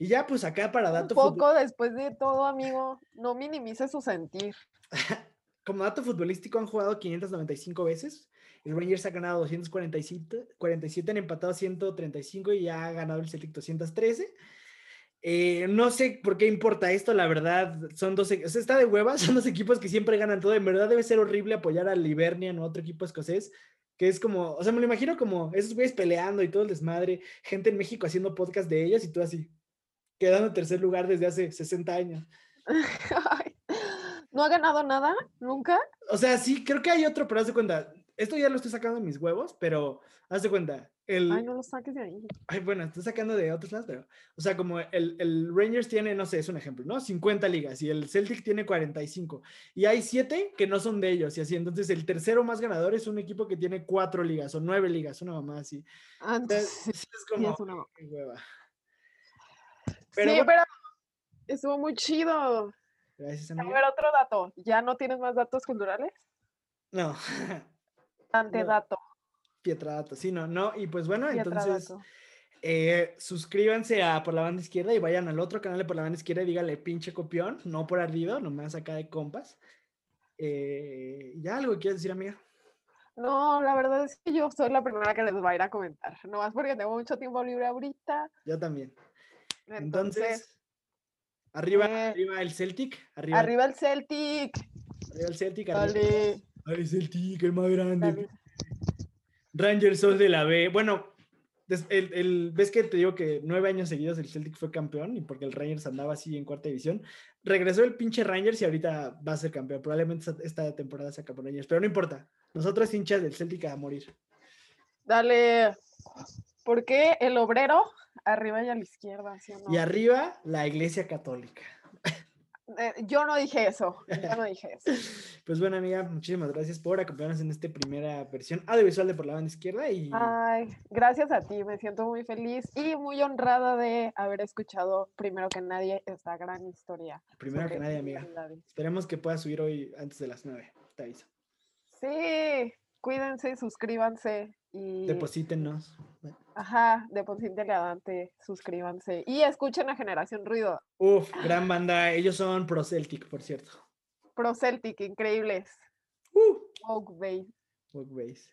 y ya, pues acá para dato. Un poco después de todo, amigo, no minimice su sentir. <laughs> Como dato futbolístico, han jugado 595 veces. El Rangers ha ganado 247, 47, han empatado 135 y ya ha ganado el Celtic 213. Eh, no sé por qué importa esto, la verdad, son dos, o sea, está de huevas, <laughs> son dos equipos que siempre ganan todo, en verdad debe ser horrible apoyar al Livernian o otro equipo escocés, que es como, o sea, me lo imagino como esos güeyes peleando y todo el desmadre, gente en México haciendo podcast de ellas y tú así, quedando en tercer lugar desde hace 60 años. <laughs> ¿No ha ganado nada? ¿Nunca? O sea, sí, creo que hay otro, pero haz de cuenta, esto ya lo estoy sacando de mis huevos, pero haz de cuenta. El, Ay, no lo saques de ahí. Ay, bueno, estoy sacando de otros lados, pero, o sea, como el, el, Rangers tiene, no sé, es un ejemplo, ¿no? 50 ligas y el Celtic tiene 45. Y hay 7 que no son de ellos y así. Entonces, el tercero más ganador es un equipo que tiene 4 ligas o 9 ligas, una mamá así. Antes. es como, qué hueva. Pero, sí, pero estuvo muy chido. Gracias, A ver, otro dato. ¿Ya no tienes más datos culturales? No. <laughs> Antedato. Pietradato, sí, no, no. Y pues bueno, entonces eh, suscríbanse a Por la Banda Izquierda y vayan al otro canal de Por la Banda Izquierda y dígale pinche copión, no por ardido, nomás acá de compas. Eh, ¿Ya algo quieres decir, amiga? No, la verdad es que yo soy la primera que les va a ir a comentar, nomás porque tengo mucho tiempo libre ahorita. Yo también. Entonces, arriba, eh, arriba el Celtic. Arriba, arriba, el Celtic. Arriba el Celtic. Arriba. Dale. Celtic, el más grande. Rangers son de la B. Bueno, el, ves que te digo que nueve años seguidos el Celtic fue campeón y porque el Rangers andaba así en cuarta división. Regresó el pinche Rangers y ahorita va a ser campeón. Probablemente esta, temporada sea campeón Rangers, pero no importa. Nosotros hinchas del Celtic a morir. Dale. ¿Por qué el obrero arriba y a la izquierda? Y arriba la iglesia católica. Eh, yo no dije eso, yo no dije eso. <laughs> Pues bueno, amiga, muchísimas gracias por acompañarnos en esta primera versión audiovisual de Por la Banda Izquierda. Y... Ay, gracias a ti, me siento muy feliz y muy honrada de haber escuchado primero que nadie esta gran historia. Primero que nadie, amiga. Esperemos que puedas subir hoy antes de las nueve, te aviso. Sí, cuídense, suscríbanse y... Deposítenos. Ajá, deposítenle adelante, suscríbanse y escuchen a Generación Ruido. Uf, gran banda. Ellos son Pro Celtic, por cierto. Pro Celtic, increíbles. Uh. Oak Base. Oak Base.